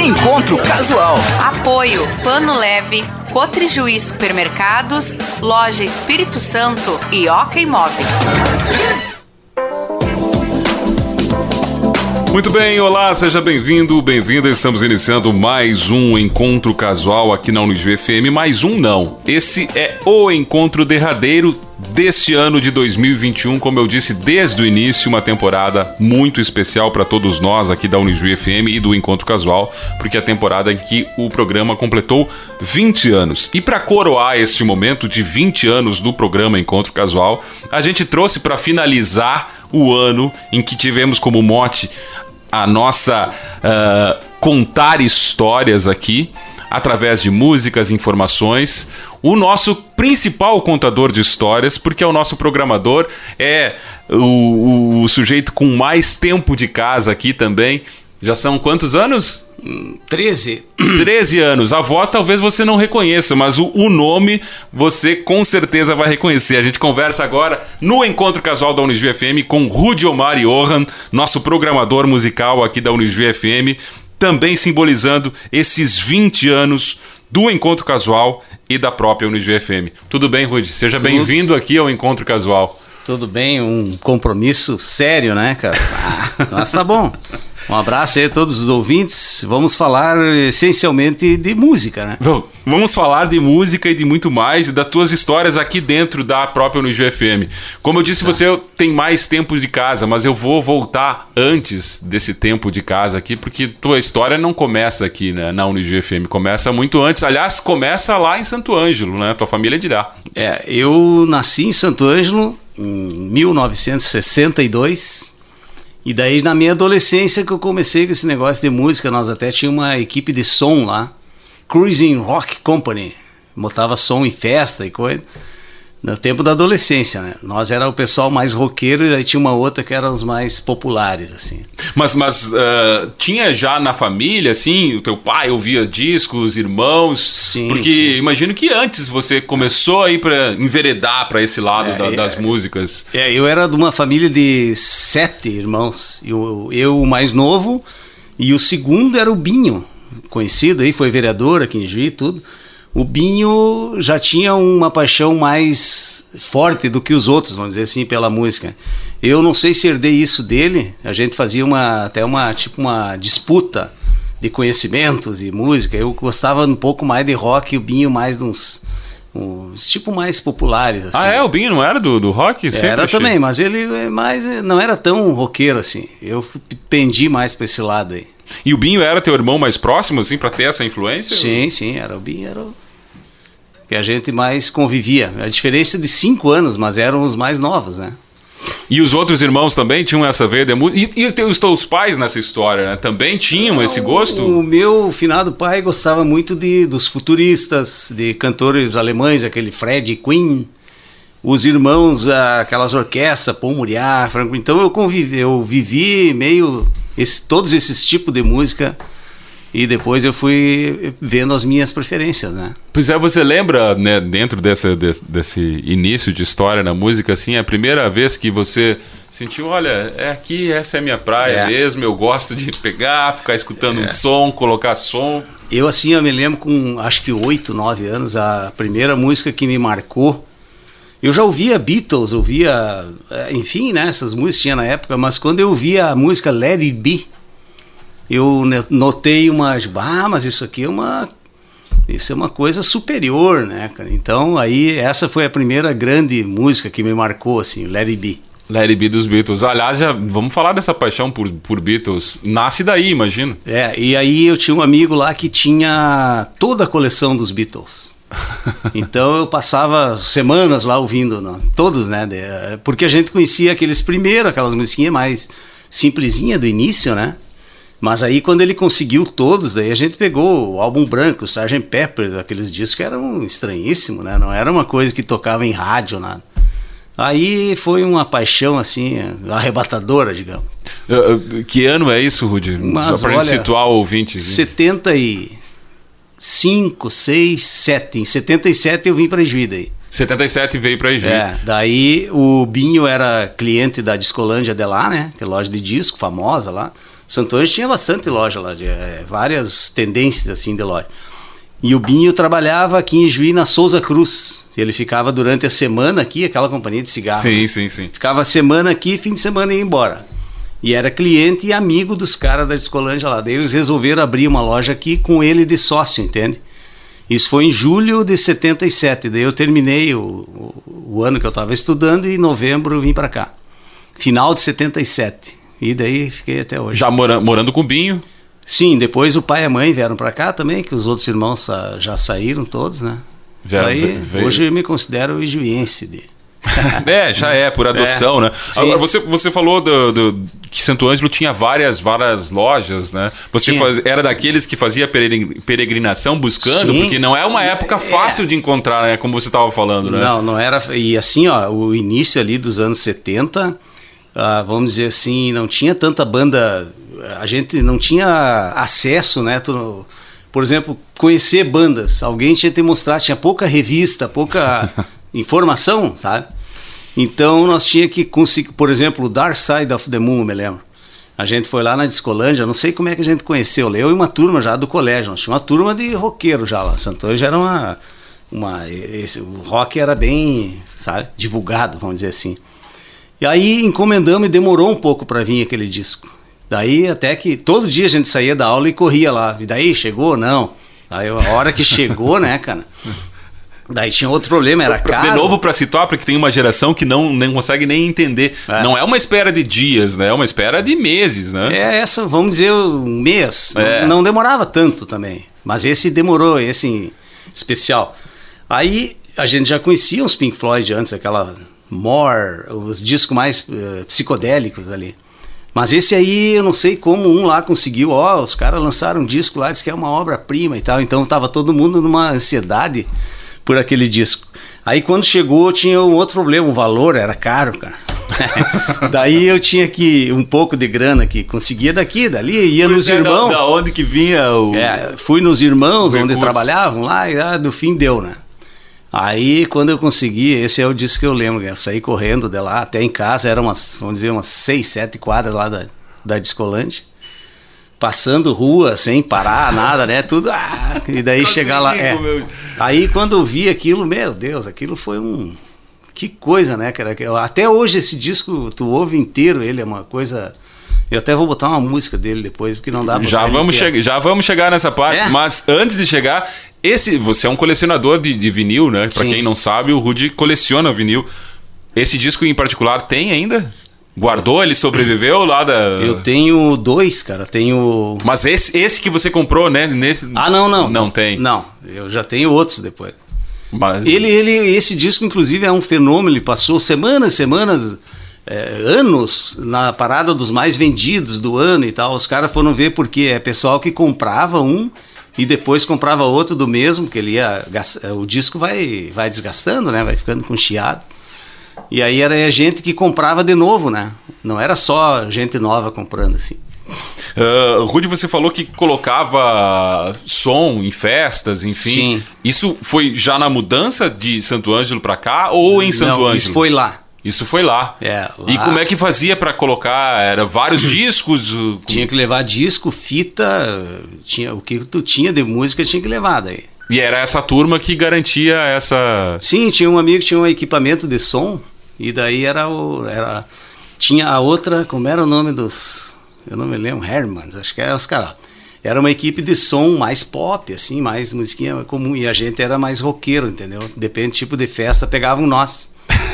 Encontro Casual. Apoio Pano Leve, Cotrijuí Supermercados, Loja Espírito Santo e Oca Imóveis. Muito bem, olá, seja bem-vindo, bem-vinda. Estamos iniciando mais um encontro casual aqui na Unisv FM. Mais um não. Esse é o encontro derradeiro deste ano de 2021, como eu disse desde o início, uma temporada muito especial para todos nós aqui da Unijuí FM e do Encontro Casual, porque é a temporada em que o programa completou 20 anos. E para coroar este momento de 20 anos do programa Encontro Casual, a gente trouxe para finalizar o ano em que tivemos como mote a nossa uh, contar histórias aqui através de músicas, informações, o nosso principal contador de histórias, porque é o nosso programador, é o, o, o sujeito com mais tempo de casa aqui também. Já são quantos anos? 13. 13 anos. A voz talvez você não reconheça, mas o, o, nome você com certeza vai reconhecer. A gente conversa agora no Encontro Casual da Unijuí FM com Rudy Omar Johan, nosso programador musical aqui da Unijuí FM também simbolizando esses 20 anos do Encontro Casual e da própria Unijuí FM. Tudo bem, Rudy? Seja bem-vindo aqui ao Encontro Casual. Tudo bem, um compromisso sério, né, cara? Ah, mas tá bom. Um abraço aí a todos os ouvintes. Vamos falar essencialmente de música, né? Vamos falar de música e de muito mais, e das tuas histórias aqui dentro da própria Unijuí FM. Como eu disse, tá. você tem mais tempo de casa, mas eu vou voltar antes desse tempo de casa aqui, porque tua história não começa aqui né, na Unijuí FM, começa muito antes. Aliás, começa lá em Santo Ângelo, né? Tua família é de lá. É, eu nasci em Santo Ângelo em 1962 e daí, na minha adolescência, que eu comecei com esse negócio de música, nós até tínhamos uma equipe de som lá, Cruising Rock Company, botava som em festa e coisa no tempo da adolescência, né? Nós era o pessoal mais roqueiro e aí tinha uma outra que era os mais populares, assim. Mas, mas uh, tinha já na família, assim, o teu pai ouvia discos, irmãos? Sim. Porque sim. imagino que antes você começou aí para enveredar para esse lado é, da, das é, músicas. É, eu era de uma família de sete irmãos. Eu, eu o mais novo e o segundo era o Binho, conhecido aí, foi vereador aqui em Juí e tudo o Binho já tinha uma paixão mais forte do que os outros, vamos dizer assim, pela música. Eu não sei se herdei isso dele. A gente fazia uma até uma tipo uma disputa de conhecimentos e música. Eu gostava um pouco mais de rock e o Binho mais de uns tipo mais populares assim. Ah, é, o Binho não era do, do rock? Sempre era achei. também, mas ele é mais não era tão roqueiro assim. Eu pendi mais para esse lado aí. E o Binho era teu irmão mais próximo assim para ter essa influência? Sim, sim, era o Binho, era o que a gente mais convivia. A diferença de cinco anos, mas eram os mais novos, né? E os outros irmãos também tinham essa veia de música? E, e os teus pais nessa história, né? Também tinham esse gosto? O meu finado pai gostava muito de, dos futuristas, de cantores alemães, aquele Fred Queen, os irmãos, aquelas orquestras, Paul Muriá, Franco. Então eu convivi, eu vivi meio esse, todos esses tipos de música e depois eu fui vendo as minhas preferências, né? Pois é, você lembra, né, dentro desse, desse, desse início de história na música, assim, a primeira vez que você sentiu, olha, é aqui, essa é a minha praia é. mesmo, eu gosto de pegar, ficar escutando é. um som, colocar som. Eu, assim, eu me lembro com, acho que oito, nove anos, a primeira música que me marcou, eu já ouvia Beatles, ouvia, é, enfim, né, essas músicas tinha na época, mas quando eu ouvia a música Let It Be, eu notei umas, ah, mas isso aqui é uma isso é uma coisa superior, né? Então, aí essa foi a primeira grande música que me marcou assim, Let It Be. Let It Be dos Beatles. Aliás, já, vamos falar dessa paixão por, por Beatles. Nasce daí, imagino. É, e aí eu tinha um amigo lá que tinha toda a coleção dos Beatles. então eu passava semanas lá ouvindo, não, todos, né? De, porque a gente conhecia aqueles primeiros, aquelas musiquinhas mais simplesinha do início, né? Mas aí quando ele conseguiu todos, daí a gente pegou o álbum branco, o Sgt. Pepper, aqueles discos que eram estranhíssimos, né? Não era uma coisa que tocava em rádio, nada. Aí foi uma paixão assim, arrebatadora, digamos. Que ano é isso, Rudy? Mas, Só para situar o ouvinte. 75, 6, 7. Em 77 eu vim para Juí daí. 77 veio para Juí. É, daí o Binho era cliente da Discolândia de lá, né? Que é loja de disco famosa lá. Santo Anjo tinha bastante loja lá, de, é, várias tendências assim de loja. E o Binho trabalhava aqui em Juí, na Souza Cruz. Ele ficava durante a semana aqui, aquela companhia de cigarro. Sim, né? sim, sim. Ficava a semana aqui, fim de semana ia embora. E era cliente e amigo dos caras da Discolândia lá. Daí eles resolveram abrir uma loja aqui com ele de sócio, entende? Isso foi em julho de 77. Daí eu terminei o, o, o ano que eu estava estudando e em novembro eu vim para cá. Final de 77. E daí fiquei até hoje. Já mora, morando com o Binho? Sim, depois o pai e a mãe vieram para cá também, que os outros irmãos já saíram todos, né? Vieram, Daí, hoje eu me considero ijuiense de... é, já é, por adoção, é, né? Sim. Agora, você, você falou do, do, que Santo Ângelo tinha várias, várias lojas, né? Você faz, era daqueles que fazia peregrinação buscando, sim. porque não é uma época fácil é. de encontrar, né? Como você estava falando, né? Não, não era. E assim, ó, o início ali dos anos 70, ah, vamos dizer assim, não tinha tanta banda. A gente não tinha acesso, né? Tu, por exemplo, conhecer bandas. Alguém tinha que mostrar, tinha pouca revista, pouca informação, sabe? Então nós tinha que conseguir, por exemplo, Dark Side of the Moon, me lembro. A gente foi lá na Discolândia, não sei como é que a gente conheceu, eu e uma turma já do colégio, nós tínhamos uma turma de roqueiro já lá. Santo já era uma uma esse, o rock era bem, sabe, divulgado, vamos dizer assim. E aí encomendamos e demorou um pouco para vir aquele disco. Daí até que todo dia a gente saía da aula e corria lá. E daí chegou? Não. Aí a hora que chegou, né, cara? Daí tinha outro problema, era caro. De novo para situar, porque tem uma geração que não, não consegue nem entender. É. Não é uma espera de dias, né? É uma espera de meses, né? É essa, vamos dizer, um mês. É. Não, não, demorava tanto também. Mas esse demorou, esse especial. Aí a gente já conhecia os Pink Floyd antes, aquela More, os discos mais uh, psicodélicos ali. Mas esse aí, eu não sei como um lá conseguiu. Ó, os caras lançaram um disco lá, disse que é uma obra-prima e tal. Então tava todo mundo numa ansiedade por aquele disco. Aí quando chegou, tinha um outro problema, o valor era caro, cara. Daí eu tinha que um pouco de grana que conseguia daqui, dali, ia nos é, irmãos. Da, da, onde que vinha o. É, fui nos irmãos onde trabalhavam lá e ah, do fim deu, né? Aí, quando eu consegui, esse é o disco que eu lembro, eu saí correndo de lá até em casa, era umas, vamos dizer, umas seis, sete quadras lá da, da Discolândia. Passando rua sem parar, nada, né? Tudo. Ah, e daí chegar lá. É. Aí quando eu vi aquilo, meu Deus, aquilo foi um. Que coisa, né, cara? Até hoje esse disco, tu ouve inteiro, ele é uma coisa. Eu até vou botar uma música dele depois, porque não dá pra já vamos chegar Já vamos chegar nessa parte, é? mas antes de chegar, esse, você é um colecionador de, de vinil, né? Para quem não sabe, o Rudy coleciona vinil. Esse disco em particular tem ainda? Guardou? Ele sobreviveu lá da. Eu tenho dois, cara. Tenho. Mas esse, esse que você comprou, né? Nesse... Ah, não, não. Não tem. Não, eu já tenho outros depois. Mas... Ele, ele, esse disco, inclusive, é um fenômeno. Ele passou semanas, semanas, é, anos na parada dos mais vendidos do ano e tal. Os caras foram ver porque é pessoal que comprava um e depois comprava outro do mesmo, que ele ia o disco vai vai desgastando, né? Vai ficando com chiado. E aí era a gente que comprava de novo, né? Não era só gente nova comprando assim. Uh, Rudy, você falou que colocava som em festas, enfim. Sim. Isso foi já na mudança de Santo Ângelo para cá ou em Santo Não, Ângelo? Isso foi lá. Isso foi lá. É, lá. E como é que fazia para colocar? Era vários discos? Tinha que levar disco, fita, tinha o que tu tinha de música tinha que levar daí. E era essa turma que garantia essa. Sim, tinha um amigo que tinha um equipamento de som e daí era o era tinha a outra, como era o nome dos eu não me lembro, Hermans, acho que era os caras. Era uma equipe de som mais pop, assim, mais musiquinha comum. E a gente era mais roqueiro, entendeu? Depende do tipo de festa, pegavam nós.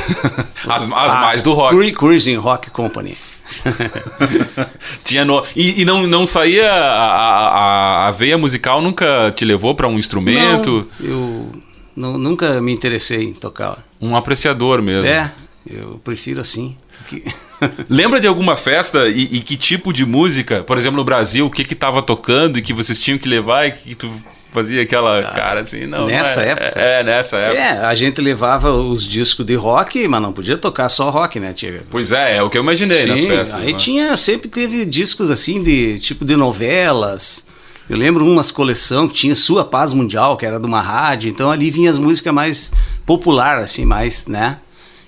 as, as mais do rock. Cruising Rock Company. Tinha no... e, e, não, não saía a, a, a veia musical nunca te levou para um instrumento? Não, eu não, nunca me interessei em tocar. Um apreciador mesmo. É, eu prefiro assim. Que... Lembra de alguma festa e, e, que tipo de música, por exemplo, no Brasil, o que que tava tocando e que vocês tinham que levar e que tu fazia aquela ah, cara assim, não. Nessa não é, época? É, é, nessa época. É, a gente levava os discos de rock, mas não podia tocar só rock, né? Tinha... Pois é, é o que eu imaginei Sim, nas festas. Aí né? tinha, sempre teve discos assim de tipo de novelas. Eu lembro umas coleção que tinha Sua Paz Mundial, que era de uma rádio, então ali vinha as músicas mais popular, assim, mais, né?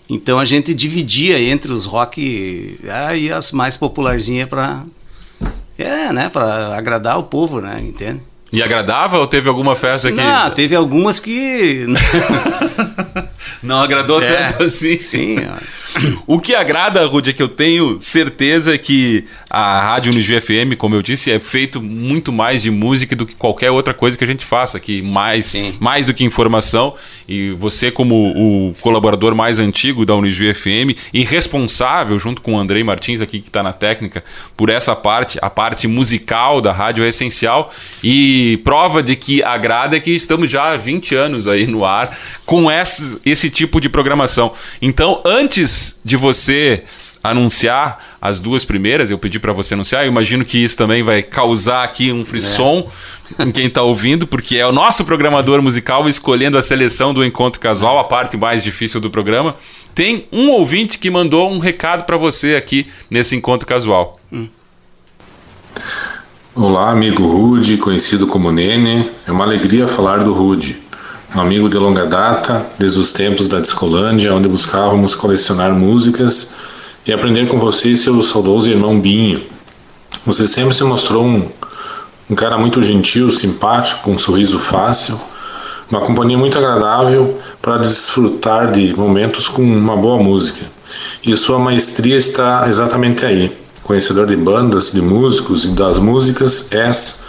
Então a gente dividia entre os rock ah, e as mais popularzinhas para É, né? Pra agradar o povo, né? Entende? E agradava ou teve alguma festa que. Não, teve algumas que. Não agradou É, tanto assim. Sim, O que agrada, Rudy, é que eu tenho certeza que a Rádio Unijuí FM, como eu disse, é feito muito mais de música do que qualquer outra coisa que a gente faça aqui, mais, Sim. mais do que informação. E você, como o colaborador mais antigo da Unijuí FM e responsável, junto com o Andrei Martins aqui que está na técnica, por essa parte, a parte musical da rádio é essencial. E prova de que agrada é que estamos já há 20 anos aí no ar com esse, esse tipo de programação. Então, antes de você anunciar as duas primeiras, eu pedi para você anunciar, eu imagino que isso também vai causar aqui um frisson em quem está ouvindo, porque é o nosso programador musical escolhendo a seleção do encontro casual, a parte mais difícil do programa. Tem um ouvinte que mandou um recado para você aqui nesse encontro casual. Olá, amigo Rude, conhecido como Nene. É uma alegria falar do Rude, um amigo de longa data, desde os tempos da Discolândia, onde buscávamos colecionar músicas e aprender com você e seu saudoso irmão Binho. Você sempre se mostrou um, um cara muito gentil, simpático, com um sorriso fácil, uma companhia muito agradável para desfrutar de momentos com uma boa música. E sua maestria está exatamente aí. Conhecedor de bandas, de músicos e das músicas, és,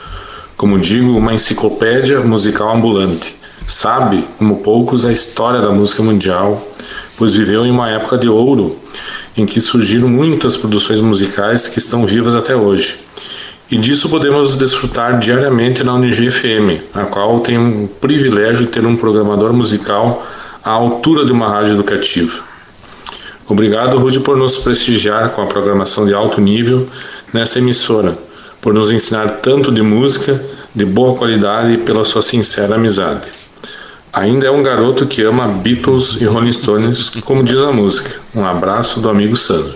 como digo, uma enciclopédia musical ambulante. Sabe, como poucos, a história da música mundial, pois viveu em uma época de ouro em que surgiram muitas produções musicais que estão vivas até hoje. E disso podemos desfrutar diariamente na Unigi FM, a qual tem o privilégio de ter um programador musical à altura de uma rádio educativa. Obrigado, Rude, por nos prestigiar com a programação de alto nível nessa emissora, por nos ensinar tanto de música de boa qualidade e pela sua sincera amizade. Ainda é um garoto que ama Beatles e Rolling Stones, como diz a música. Um abraço do amigo Sandro.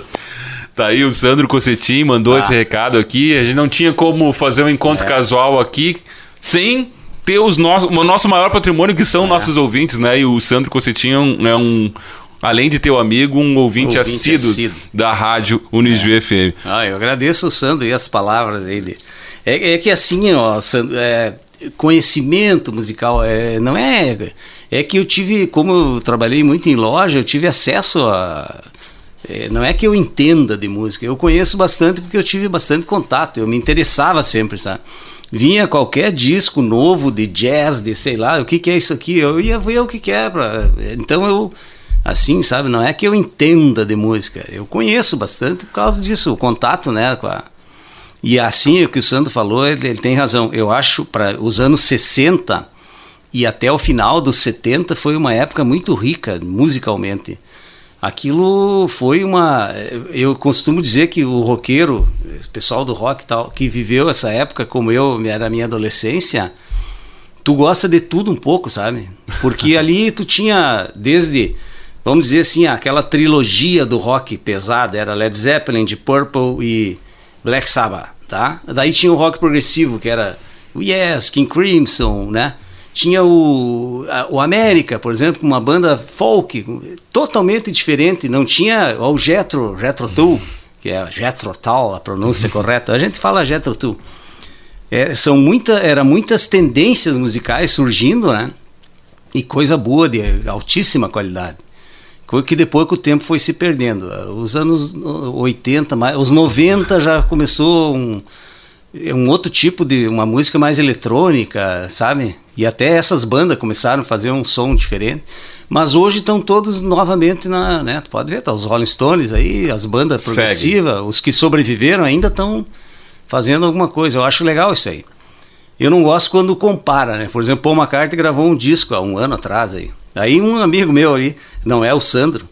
Tá aí o Sandro Cossetin mandou esse recado aqui. A gente não tinha como fazer um encontro casual aqui sem ter os no... o nosso maior patrimônio, que são nossos ouvintes, né? E o Sandro Cossetin é um, é um- além de teu amigo, um ouvinte, Ouvinte assíduo, assíduo. da rádio Unijuí FM. Ah, eu agradeço o Sandro e as palavras dele. É, é que assim, ó, Sandro, é, conhecimento musical é, não é. É que eu tive, como eu trabalhei muito em loja, eu tive acesso a. é, não é que eu entenda de música, eu conheço bastante porque eu tive bastante contato, eu me interessava sempre, sabe? Vinha qualquer disco novo de jazz, de sei lá, o que, que é isso aqui, eu ia ver o que, que é. Pra, então eu assim, sabe? Não é que eu entenda de música, eu conheço bastante por causa disso, o contato, né, com a, e assim, o que o Sandro falou, ele, ele tem razão. Eu acho para os anos 60 e até o final dos 70 foi uma época muito rica musicalmente. Aquilo foi uma. Eu costumo dizer que o roqueiro, esse pessoal do rock e tal, que viveu essa época como eu, era a minha adolescência, tu gosta de tudo um pouco, sabe? Porque ali tu tinha desde, vamos dizer assim, aquela trilogia do rock pesado, era Led Zeppelin, de Purple e Black Sabbath, tá? Daí tinha o rock progressivo, que era o Yes, King Crimson, né? Tinha o, a- o América, por exemplo, uma banda folk totalmente diferente, não tinha o Jethro, Jethro Tull, que é Jethro Tull, a pronúncia correta. A gente fala Jethro Tull. É, são muita, era muitas tendências musicais surgindo, né? E coisa boa, de altíssima qualidade. Coisa que depois com o tempo foi se perdendo. Os anos 80, mais- os 90 já começou um, um outro tipo de uma música mais eletrônica, sabe? E até essas bandas começaram a fazer um som diferente. Mas hoje estão todos novamente na, né? Tu pode ver, tá os Rolling Stones aí, as bandas progressivas, os que sobreviveram ainda estão fazendo alguma coisa. Eu acho legal isso aí. Eu não gosto quando compara, né? Por exemplo, Paul McCartney gravou um disco há um ano atrás aí. Aí um amigo meu ali, não é o Sandro,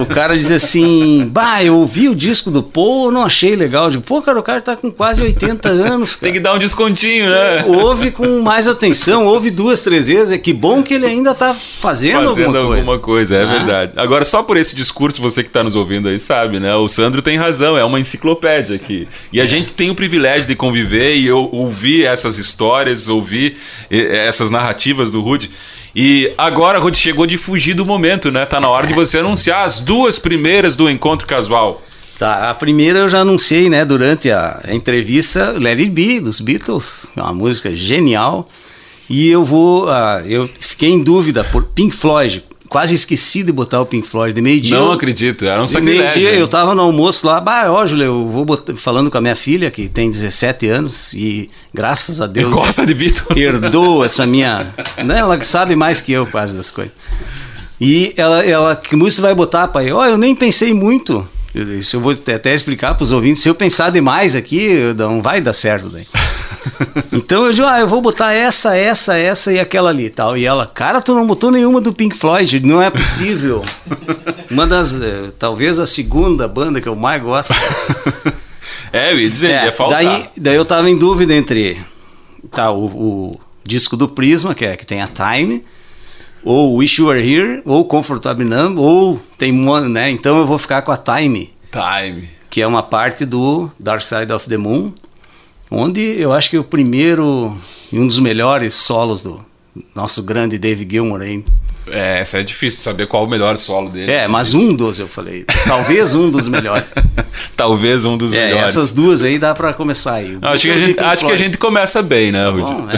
o cara diz assim, bah, eu ouvi o disco do Paul, eu não achei legal. Eu digo, pô, cara, o cara tá com quase 80 anos, cara. Tem que dar um descontinho, né? Ouve com mais atenção, ouve duas, três vezes. É que bom que ele ainda tá fazendo, Fazendo alguma coisa. alguma coisa, é Ah. verdade. Agora, só por esse discurso, você que está nos ouvindo aí sabe, né? O Sandro tem razão, é uma enciclopédia aqui. E a gente tem o privilégio de conviver e eu ouvir essas histórias, ouvir eh, essas narrativas do Rude. E agora, Rude, chegou de fugir do momento, né? Tá na hora de você anunciar as duas primeiras do encontro casual. Tá, a primeira eu já anunciei, né, durante a, a entrevista, Let It Be, dos Beatles, é uma música genial. E eu vou, uh, eu fiquei em dúvida por Pink Floyd, quase esqueci de botar o Pink Floyd de meio-dia. Não acredito, era um sacrilégio. Meio-dia eu tava no almoço lá, bah, ó, Júlio, eu vou botar, falando com a minha filha, que tem 17 anos, e graças a Deus. Gosta de Beatles. Herdou essa minha. Né, ela sabe mais que eu quase das coisas. E ela, ela que música vai botar, pai? Ó, oh, eu nem pensei muito. Isso eu vou até explicar para os ouvintes. Se eu pensar demais aqui, não vai dar certo daí. então eu digo, ah, eu vou botar essa, essa, essa e aquela ali tal. E ela, cara, tu não botou nenhuma do Pink Floyd, não é possível. Uma das, eh, talvez a segunda banda que eu mais gosto. é, eu ia dizer, é, ia faltar. Daí, daí eu tava em dúvida entre tá, o, o disco do Prisma, que é que tem a Time ou Wish You Were Here, ou Comfortable Numb, ou tem uma, né? Então eu vou ficar com a Time. Time. Que é uma parte do Dark Side of the Moon, onde eu acho que o primeiro e um dos melhores solos do nosso grande Dave Gilmour aí. É, essa é difícil saber qual o melhor solo dele. É, mas um dos eu falei. Talvez um dos melhores. Talvez um dos é, melhores. Essas duas aí dá para começar aí. Acho, que a, gente, acho que a gente começa bem, né, Rudy? Bom,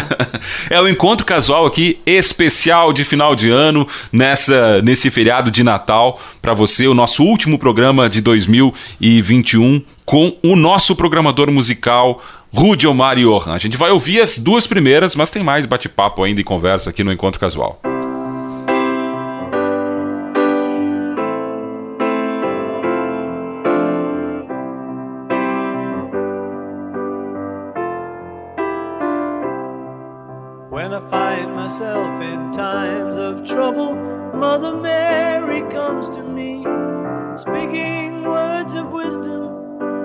é. é o encontro casual aqui, especial de final de ano, nessa, nesse feriado de Natal, para você, o nosso último programa de 2021 com o nosso programador musical Rudy Omar Johan. A gente vai ouvir as duas primeiras, mas tem mais bate-papo ainda e conversa aqui no Encontro Casual.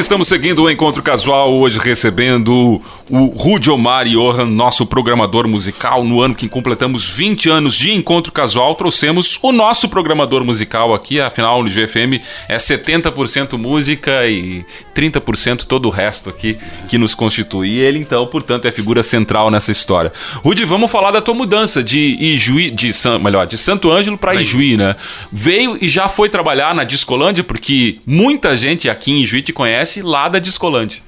Estamos seguindo o encontro casual hoje recebendo o Rudy Omar Johan, nosso programador musical. No ano que completamos 20 anos de encontro casual, trouxemos o nosso programador musical aqui. Afinal, no GFM é 70% música e 30% todo o resto aqui que nos constitui. E ele, então, portanto, é figura central nessa história. Rudy, vamos falar da tua mudança de Ijuí, de San, melhor, de Santo Ângelo para Ijuí, né? Veio e já foi trabalhar na Discolândia, porque muita gente aqui em Ijuí te conhece lá da Discolante.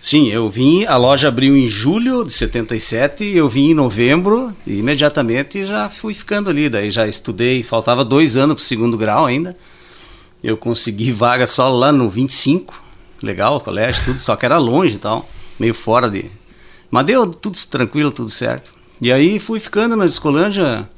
Sim, eu vim, a loja abriu em julho de 77, eu vim em novembro e imediatamente já fui ficando ali, daí já estudei, faltava dois anos para o segundo grau ainda, eu consegui vaga só lá no 25, legal colégio, tudo, só que era longe e tal, meio fora de... Mas deu tudo tranquilo, tudo certo. E aí fui ficando na Discolândia...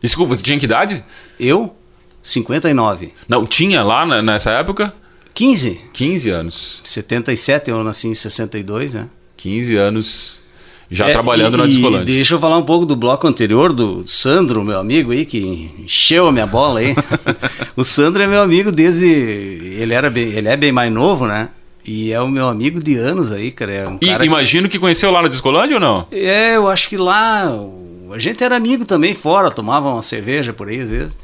Desculpa, você tinha que idade? Eu? 59. Não, tinha lá nessa época? 15. 15 anos. 77, eu nasci em 62, né? 15 anos já é, trabalhando e, na Discolândia. Deixa eu falar um pouco do bloco anterior do Sandro, meu amigo aí, que encheu a minha bola aí. o Sandro é meu amigo desde. Ele, era bem, ele é bem mais novo, né? E é o meu amigo de anos aí, cara. É um e cara imagino que... que conheceu lá na Discolândia ou não? É, eu acho que lá. A gente era amigo também fora, tomava uma cerveja por aí às vezes.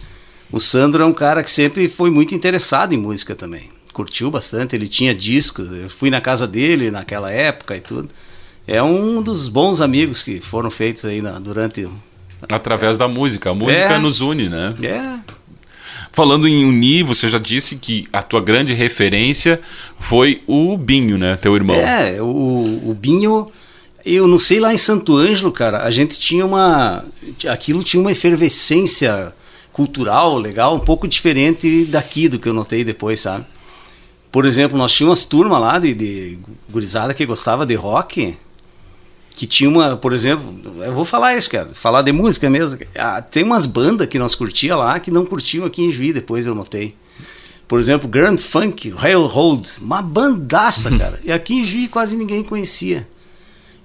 O Sandro é um cara que sempre foi muito interessado em música também curtiu bastante, ele tinha discos, eu fui na casa dele naquela época e tudo. É um dos bons amigos que foram feitos aí na, durante. Através é. da música. A música é. nos une, né? É. Falando em unir, você já disse que a tua grande referência foi o Binho, né? Teu irmão. É, o, o Binho. Eu não sei lá em Santo Ângelo, cara, a gente tinha uma. Aquilo tinha uma efervescência cultural legal, um pouco diferente daqui do que eu notei depois, sabe? Por exemplo, nós tínhamos turmas lá de, de gurizada que gostava de rock, que tinha uma, por exemplo, eu vou falar isso, cara, falar de música mesmo. Ah, tem umas bandas que nós curtia lá que não curtiam aqui em Juí, depois eu notei. Por exemplo, Grand Funk, Railroad, uma bandaça, cara. e aqui em Juí quase ninguém conhecia.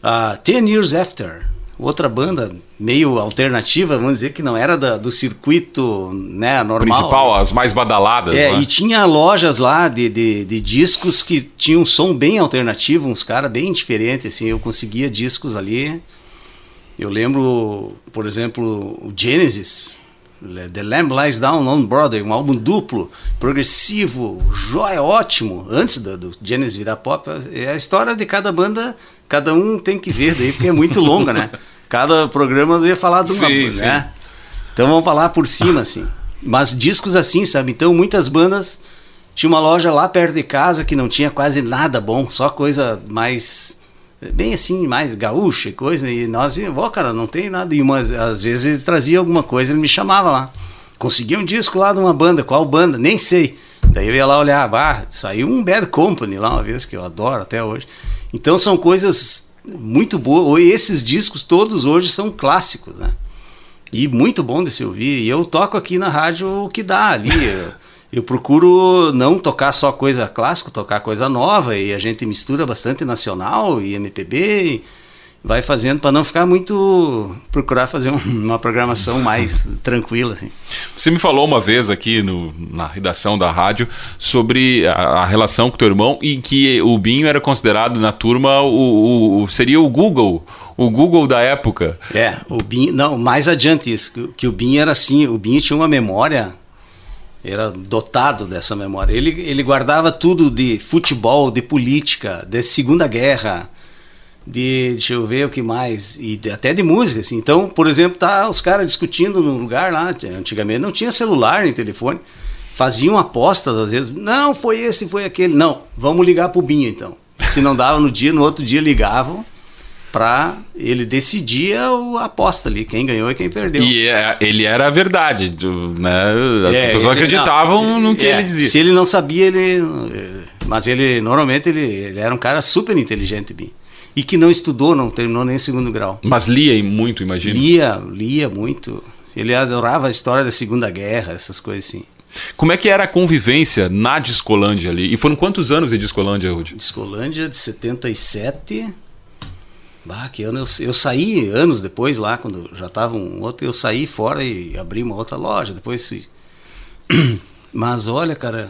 Uh, Ten Years After, outra banda meio alternativa, vamos dizer que não era da, do circuito né, normal. Principal, as mais badaladas. É, né? e tinha lojas lá de, de, de, discos que tinham um som bem alternativo, uns caras bem diferentes, assim, eu conseguia discos ali. Eu lembro, por exemplo, o Genesis, The Lamb Lies Down on Broadway, um álbum duplo, progressivo, joia, ótimo, antes do, do Genesis virar pop. É a história de cada banda, cada um tem que ver daí, porque é muito longa, né? Cada programa ia falar de uma, sim, né? Sim. Então vamos falar por cima, assim. Mas discos assim, sabe? Então muitas bandas... Tinha uma loja lá perto de casa que não tinha quase nada bom, só coisa mais bem assim, mais gaúcha e coisa, e nós, ó, cara, não tem nada. E umas, às vezes ele trazia alguma coisa, ele me chamava lá. Consegui um disco lá de uma banda, qual banda? Nem sei. Daí eu ia lá olhar, ah, saiu um Bad Company lá uma vez, que eu adoro até hoje. Então são coisas muito boas. Esses discos todos hoje são clássicos, né? E muito bom de se ouvir. E eu toco aqui na rádio o que dá ali. Eu, procuro não tocar só coisa clássica, tocar coisa nova. E a gente mistura bastante nacional e MPB. E, vai fazendo para não ficar muito procurar fazer uma programação mais tranquila assim. Você me falou uma vez aqui no, na redação da rádio sobre a, a, relação com teu irmão e que o Binho era considerado na turma o, o, seria o Google, o Google da época. É, o Binho, não, mais adiante isso, que, que o Binho era assim, o Binho tinha uma memória era dotado dessa memória. Ele, ele guardava tudo de futebol, de política, de Segunda Guerra, de deixa eu ver o que mais e de, até de música assim. então por exemplo tá os caras discutindo num lugar lá antigamente não tinha celular nem telefone faziam apostas às vezes não foi esse foi aquele não vamos ligar pro Binho então se não dava no dia no outro dia ligavam para ele decidia a aposta ali quem ganhou e quem perdeu e é, ele era a verdade né as é, pessoas acreditavam não, no que é, ele dizia se ele não sabia ele mas ele normalmente ele, ele era um cara super inteligente Binho e que não estudou, não terminou nem segundo grau. Mas lia muito, imagino. Lia, lia muito. Ele adorava a história da Segunda Guerra, essas coisas assim. Como é que era a convivência na Discolândia ali? E foram quantos anos de Discolândia, Rudy? Discolândia de 77. Bah, que ano eu, eu saí anos depois lá, quando já estava um outro, eu saí fora e abri uma outra loja. Depois. Mas olha, cara,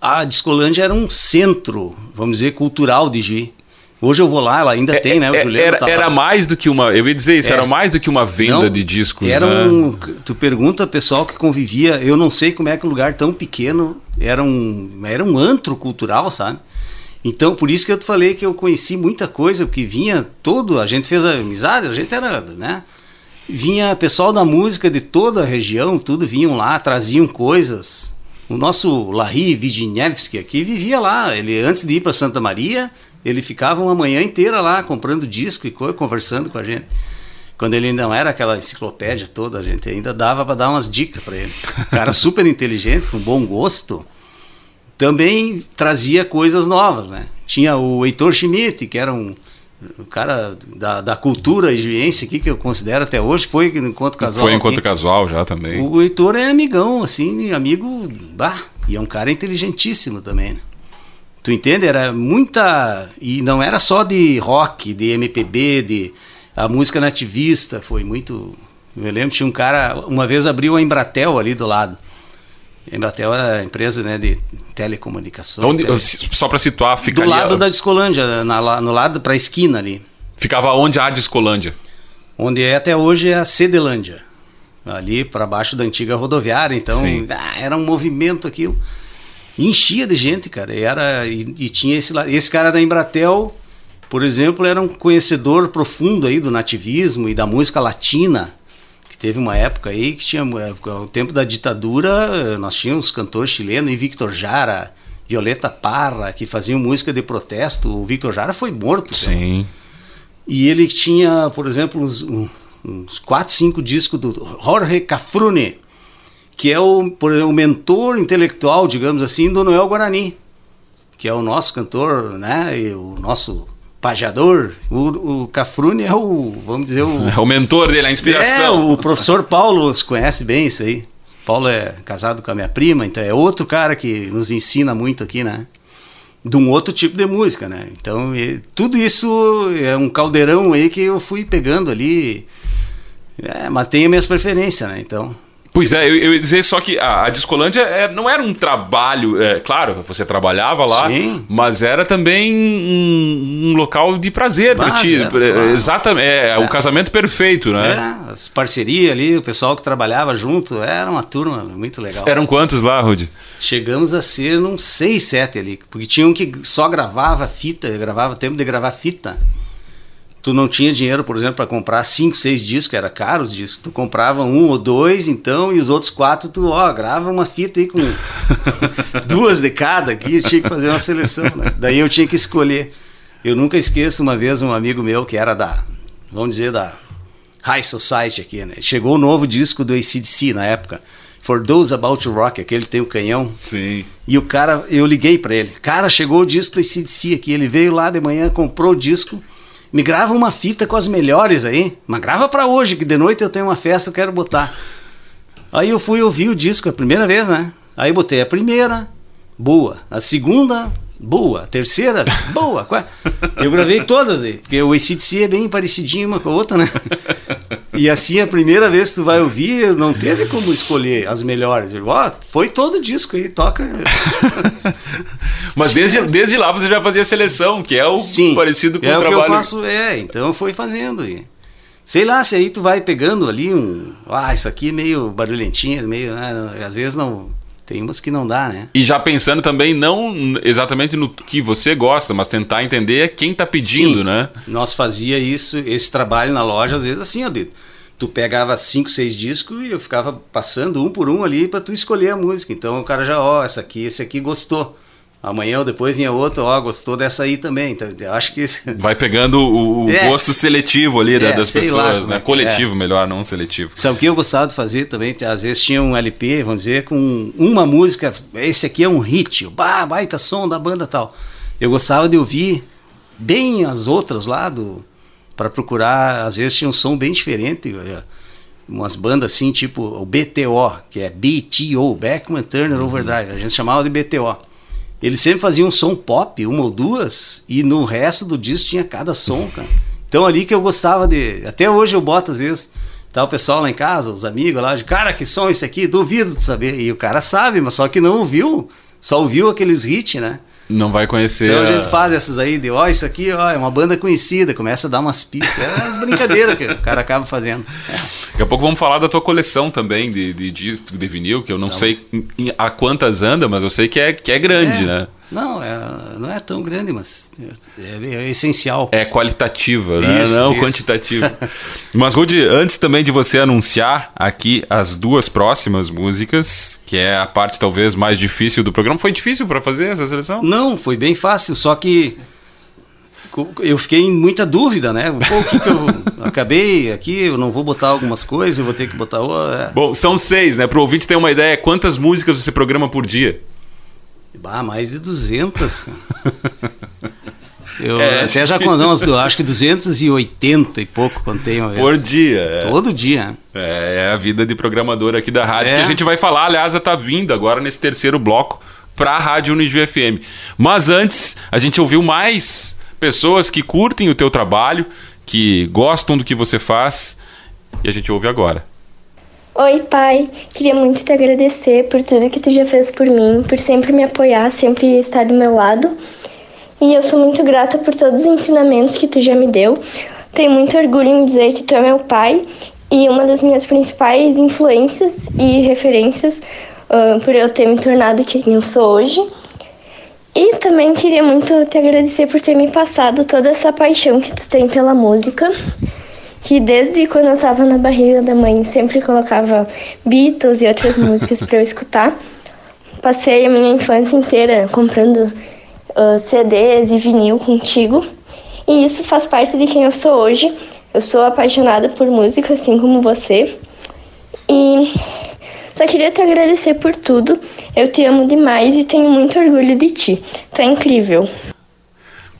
a Discolândia era um centro, vamos dizer, cultural de Juí. Hoje eu vou lá, ela ainda é, tem, né? O é, Juliano era, tá era mais do que uma. Eu ia dizer isso, é, era mais do que uma venda não, de discos. Era né? um. Tu pergunta pessoal que convivia, eu não sei como é que um lugar tão pequeno era um, era um antro cultural, sabe? Então, por isso que eu te falei que eu conheci muita coisa, porque vinha todo, a gente fez amizade, a gente era, né? Vinha pessoal da música de toda a região, tudo vinham lá, traziam coisas. O nosso Larry Vignievski aqui vivia lá, ele antes de ir para Santa Maria, ele ficava uma manhã inteira lá comprando disco e conversando com a gente. Quando ele não era aquela enciclopédia toda, a gente ainda dava para dar umas dicas para ele. Cara super inteligente, com bom gosto. Também trazia coisas novas, né? Tinha o Heitor Schmidt, que era um, um cara da, da cultura higiense aqui, que eu considero até hoje, foi enquanto casual. Foi enquanto aqui. casual já também. O Heitor é amigão, assim, amigo, bah, e é um cara inteligentíssimo também, né? Tu entende? Era muita. E não era só de rock, de MPB, de. A música nativista foi muito. Eu lembro, tinha um cara. Uma vez abriu a Embratel ali do lado. Embratel era a empresa né, de telecomunicações. Onde, tele... Só para situar, fica Do lado da Discolândia, na, no lado para a esquina ali. Ficava onde a Discolândia? Onde é até hoje é a Cedelândia. Ali para baixo da antiga rodoviária. Então, ah, era um movimento aquilo enchia de gente, cara. E, era, e, e, tinha esse, esse cara da Embratel, por exemplo, era um conhecedor profundo aí do nativismo e da música latina. Teve uma época aí que tinha, é, o tempo da ditadura, nós tínhamos cantores chilenos e Victor Jara, Violeta Parra, que faziam música de protesto. O Victor Jara foi morto. Sim. Cara. E ele tinha, por exemplo, uns, uns quatro, cinco discos do Jorge Cafrune que é o, o mentor intelectual, digamos assim, do Noel Guarani, que é o nosso cantor, né, e o nosso pajador. O, o Cafrune é o, vamos dizer, o... É o mentor dele, a inspiração. É, o professor Paulo conhece bem isso aí. Paulo é casado com a minha prima, então é outro cara que nos ensina muito aqui, né? De um outro tipo de música, né? Então, e, tudo isso é um caldeirão aí que eu fui pegando ali. É, mas tem as minhas preferências, né? Então, Pois é, eu, eu ia dizer só que a, a Discolândia é, não era um trabalho, é, claro, você trabalhava lá, Sim. mas era também um, um local de prazer para ti. Claro. Exatamente, é, é, o casamento perfeito, né? É, as parcerias ali, o pessoal que trabalhava junto, era uma turma muito legal. Eram quantos lá, Rudy? Chegamos a ser uns seis, sete ali, porque tinha um que só gravava fita, gravava tempo de gravar fita tu não tinha dinheiro, por exemplo, para comprar cinco, seis discos, era caro os discos. Tu comprava um ou dois, então, e os outros quatro, tu, ó, grava uma fita aí com duas de cada aqui, eu tinha que fazer uma seleção, né? Daí eu tinha que escolher. Eu nunca esqueço uma vez um amigo meu que era da, vamos dizer, da High Society aqui, né? Chegou o novo disco do ACDC na época. For Those About to Rock, aquele tem o canhão. Sim. E o cara, eu liguei para ele. Cara, chegou o disco do ACDC aqui. Ele veio lá de manhã, comprou o disco. Me grava uma fita com as melhores aí. Mas grava para hoje, que de noite eu tenho uma festa, eu quero botar. Aí eu fui ouvir o disco a primeira vez, né? Aí botei a primeira, boa. A segunda, boa. A terceira, boa. Eu gravei todas aí, porque o ACDC é bem parecidinho uma com a outra, né? E assim, a primeira vez que tu vai ouvir, não teve como escolher as melhores. Oh, foi todo o disco aí, toca. Mas desde, desde lá você já fazia seleção, que é o Sim, parecido com é o trabalho. que eu faço, é, então foi fazendo. E, sei lá, se aí tu vai pegando ali um. Ah, isso aqui é meio barulhentinho, meio. Né, às vezes não tem umas que não dá, né? E já pensando também não exatamente no que você gosta, mas tentar entender quem tá pedindo, Sim, né? Nós fazia isso, esse trabalho na loja, às vezes assim, ó, Dito. Tu pegava cinco, seis discos e eu ficava passando um por um ali para tu escolher a música. Então o cara já, ó, essa aqui, esse aqui gostou. Amanhã ou depois vinha outro, ó, gostou dessa aí também. Então, acho que. Vai pegando o, o É. gosto seletivo ali da- É, das lá pessoas, como né? é que Coletivo, melhor, não seletivo. Sabe o que eu gostava de fazer também? Às vezes tinha um LP, vamos dizer, com uma música. Esse aqui é um hit, bah, baita som da banda tal. Eu gostava de ouvir bem as outras lá do para procurar. Às vezes tinha um som bem diferente. eh, Umas bandas assim, tipo o BTO, que é BTO, Beckman Turner Overdrive. A gente chamava de BTO. Eles sempre faziam um som pop, uma ou duas, e no resto do disco tinha cada som, cara. Então ali que eu gostava de. Até hoje eu boto, às vezes, tá o pessoal lá em casa, os amigos lá, de cara, que som é esse aqui? Duvido de saber. E o cara sabe, mas só que não ouviu, só ouviu aqueles hits, né? Não vai conhecer. Então a gente faz essas aí de, ó, isso aqui, ó, é uma banda conhecida, começa a dar umas pistas. É as brincadeiras que o cara acaba fazendo. É. Daqui a pouco vamos falar da tua coleção também de, de disco, de vinil, que eu não Tá sei a quantas anda, mas eu sei que é, que é grande, É. né? Não, é, não é tão grande, mas é, é essencial. É qualitativa, né? Isso, não isso. quantitativa. Mas, Rudy, antes também de você anunciar aqui as duas próximas músicas, que é a parte talvez mais difícil do programa, foi difícil para fazer essa seleção? Não, foi bem fácil, só que eu fiquei em muita dúvida, né? Pô, o que, que eu acabei aqui, eu não vou botar algumas coisas, eu vou ter que botar outra. Bom, são seis, né? Pro ouvinte ter uma ideia, quantas músicas você programa por dia? Bah, mais de 200. cara. Eu É, até já eu acho que 280 e pouco contei uma vez. Por dia. é. Todo dia. É, é a vida de programador aqui da rádio, É. que a gente vai falar, aliás, ela tá vindo agora nesse terceiro bloco pra Rádio Unijuí FM. Mas antes, a gente ouviu mais pessoas que curtem o teu trabalho, que gostam do que você faz, e a gente ouve agora. Oi, pai. Queria muito te agradecer por tudo que tu já fez por mim, por sempre me apoiar, sempre estar do meu lado. E eu sou muito grata por todos os ensinamentos que tu já me deu. Tenho muito orgulho em dizer que tu é meu pai e uma das minhas principais influências e referências ah, por eu ter me tornado quem eu sou hoje. E também queria muito te agradecer por ter me passado toda essa paixão que tu tem pela música que desde quando eu tava na barriga da mãe sempre colocava Beatles e outras músicas para eu escutar. Passei a minha infância inteira comprando ah, CDs e vinil contigo. E isso faz parte de quem eu sou hoje. Eu sou apaixonada por música, assim como você. E só queria te agradecer por tudo. Eu te amo demais e tenho muito orgulho de ti. Tu é incrível.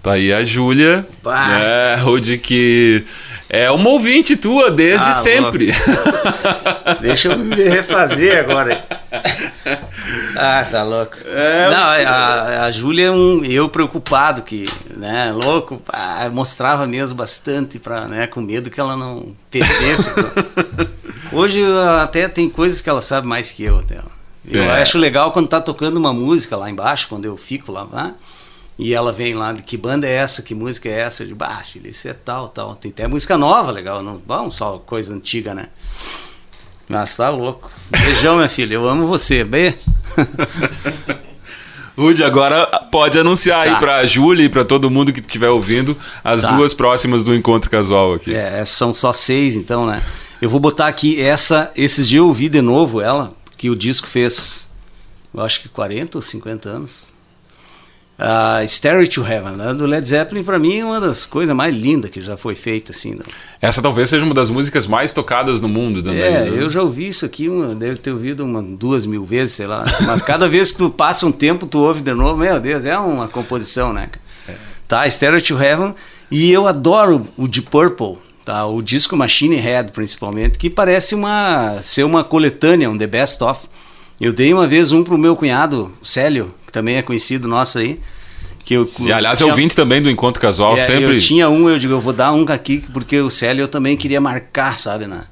Tá aí a Júlia, né, Rudy, que é uma ouvinte tua desde Ah, sempre. Deixa eu me refazer agora. Ah, tá louco. É, Não, a, a Júlia é um. Eu preocupado que, né, louco, ah, mostrava mesmo bastante pra, né, com medo que ela não perdesse. Hoje até tem coisas que ela sabe mais que eu até. Eu É. acho legal quando tá tocando uma música lá embaixo, quando eu fico lá, né? E ela vem lá, que banda é essa? Que música é essa? Eu digo, ah, filha, isso é tal, tal. Tem até música nova, legal. Não, não só coisa antiga, né? Mas tá louco. Beijão, minha filha. Eu amo você. Bem? Rudy, agora pode anunciar aí Tá. pra Júlia e pra todo mundo que estiver ouvindo as Tá. duas próximas do Encontro Casual aqui. É, são só seis, então, né? Eu vou botar aqui essa. Esses dias eu ouvi de novo ela, que o disco fez, eu acho que 40 ou 50 anos. Uh, Stairway to Heaven, né? do Led Zeppelin, para mim é uma das coisas mais lindas que já foi feita. Assim, né? Essa talvez seja uma das músicas mais tocadas no mundo também. É, né? eu já ouvi isso aqui, uma, deve ter ouvido uma, duas mil vezes, sei lá. Mas cada vez que tu passa um tempo, tu ouve de novo, meu Deus, é uma composição, né? É. Tá, Stairway to Heaven. E eu adoro o Deep Purple, tá? O disco Machine Head, principalmente, que parece uma ser uma coletânea, um The Best Of. Eu dei uma vez um pro meu cunhado, Célio, que também é conhecido nosso aí. Que eu, e aliás, é ouvinte também do Encontro Casual, é, sempre. Eu tinha um, eu digo, eu vou dar um aqui, porque o Célio eu também queria marcar, sabe, né?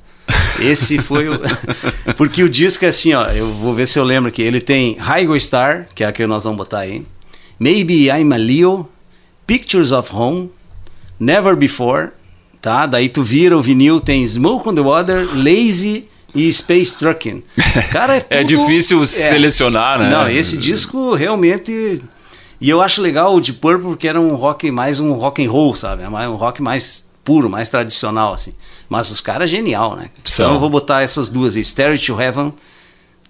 Esse foi o. porque o disco é assim, ó, eu vou ver se eu lembro aqui. Ele tem Highway Star, que é a que nós vamos botar aí. Maybe I'm a Leo, Pictures of Home, Never Before, tá? Daí tu vira o vinil, tem Smoke on the Water, Lazy e Space Trucking. Cara, é, é tudo... é difícil é. selecionar, né? Não, esse disco realmente. E eu acho legal o de Purple porque era um rock mais um rock and roll, sabe? Um rock mais puro, mais tradicional, assim. Mas os caras genial, né? São. Então eu vou botar essas duas aí, Stereo to Heaven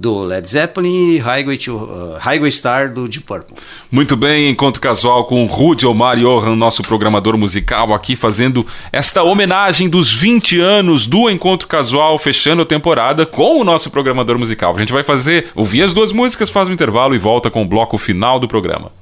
do Led Zeppelin e Highway, to, uh, Highway Star do Deep Purple. Muito bem, encontro casual com Rudy Omar Johan, nosso programador musical aqui fazendo esta homenagem dos 20 anos do Encontro Casual, fechando a temporada com o nosso programador musical. A gente vai fazer, ouvir as duas músicas, faz um intervalo e volta com o bloco final do programa.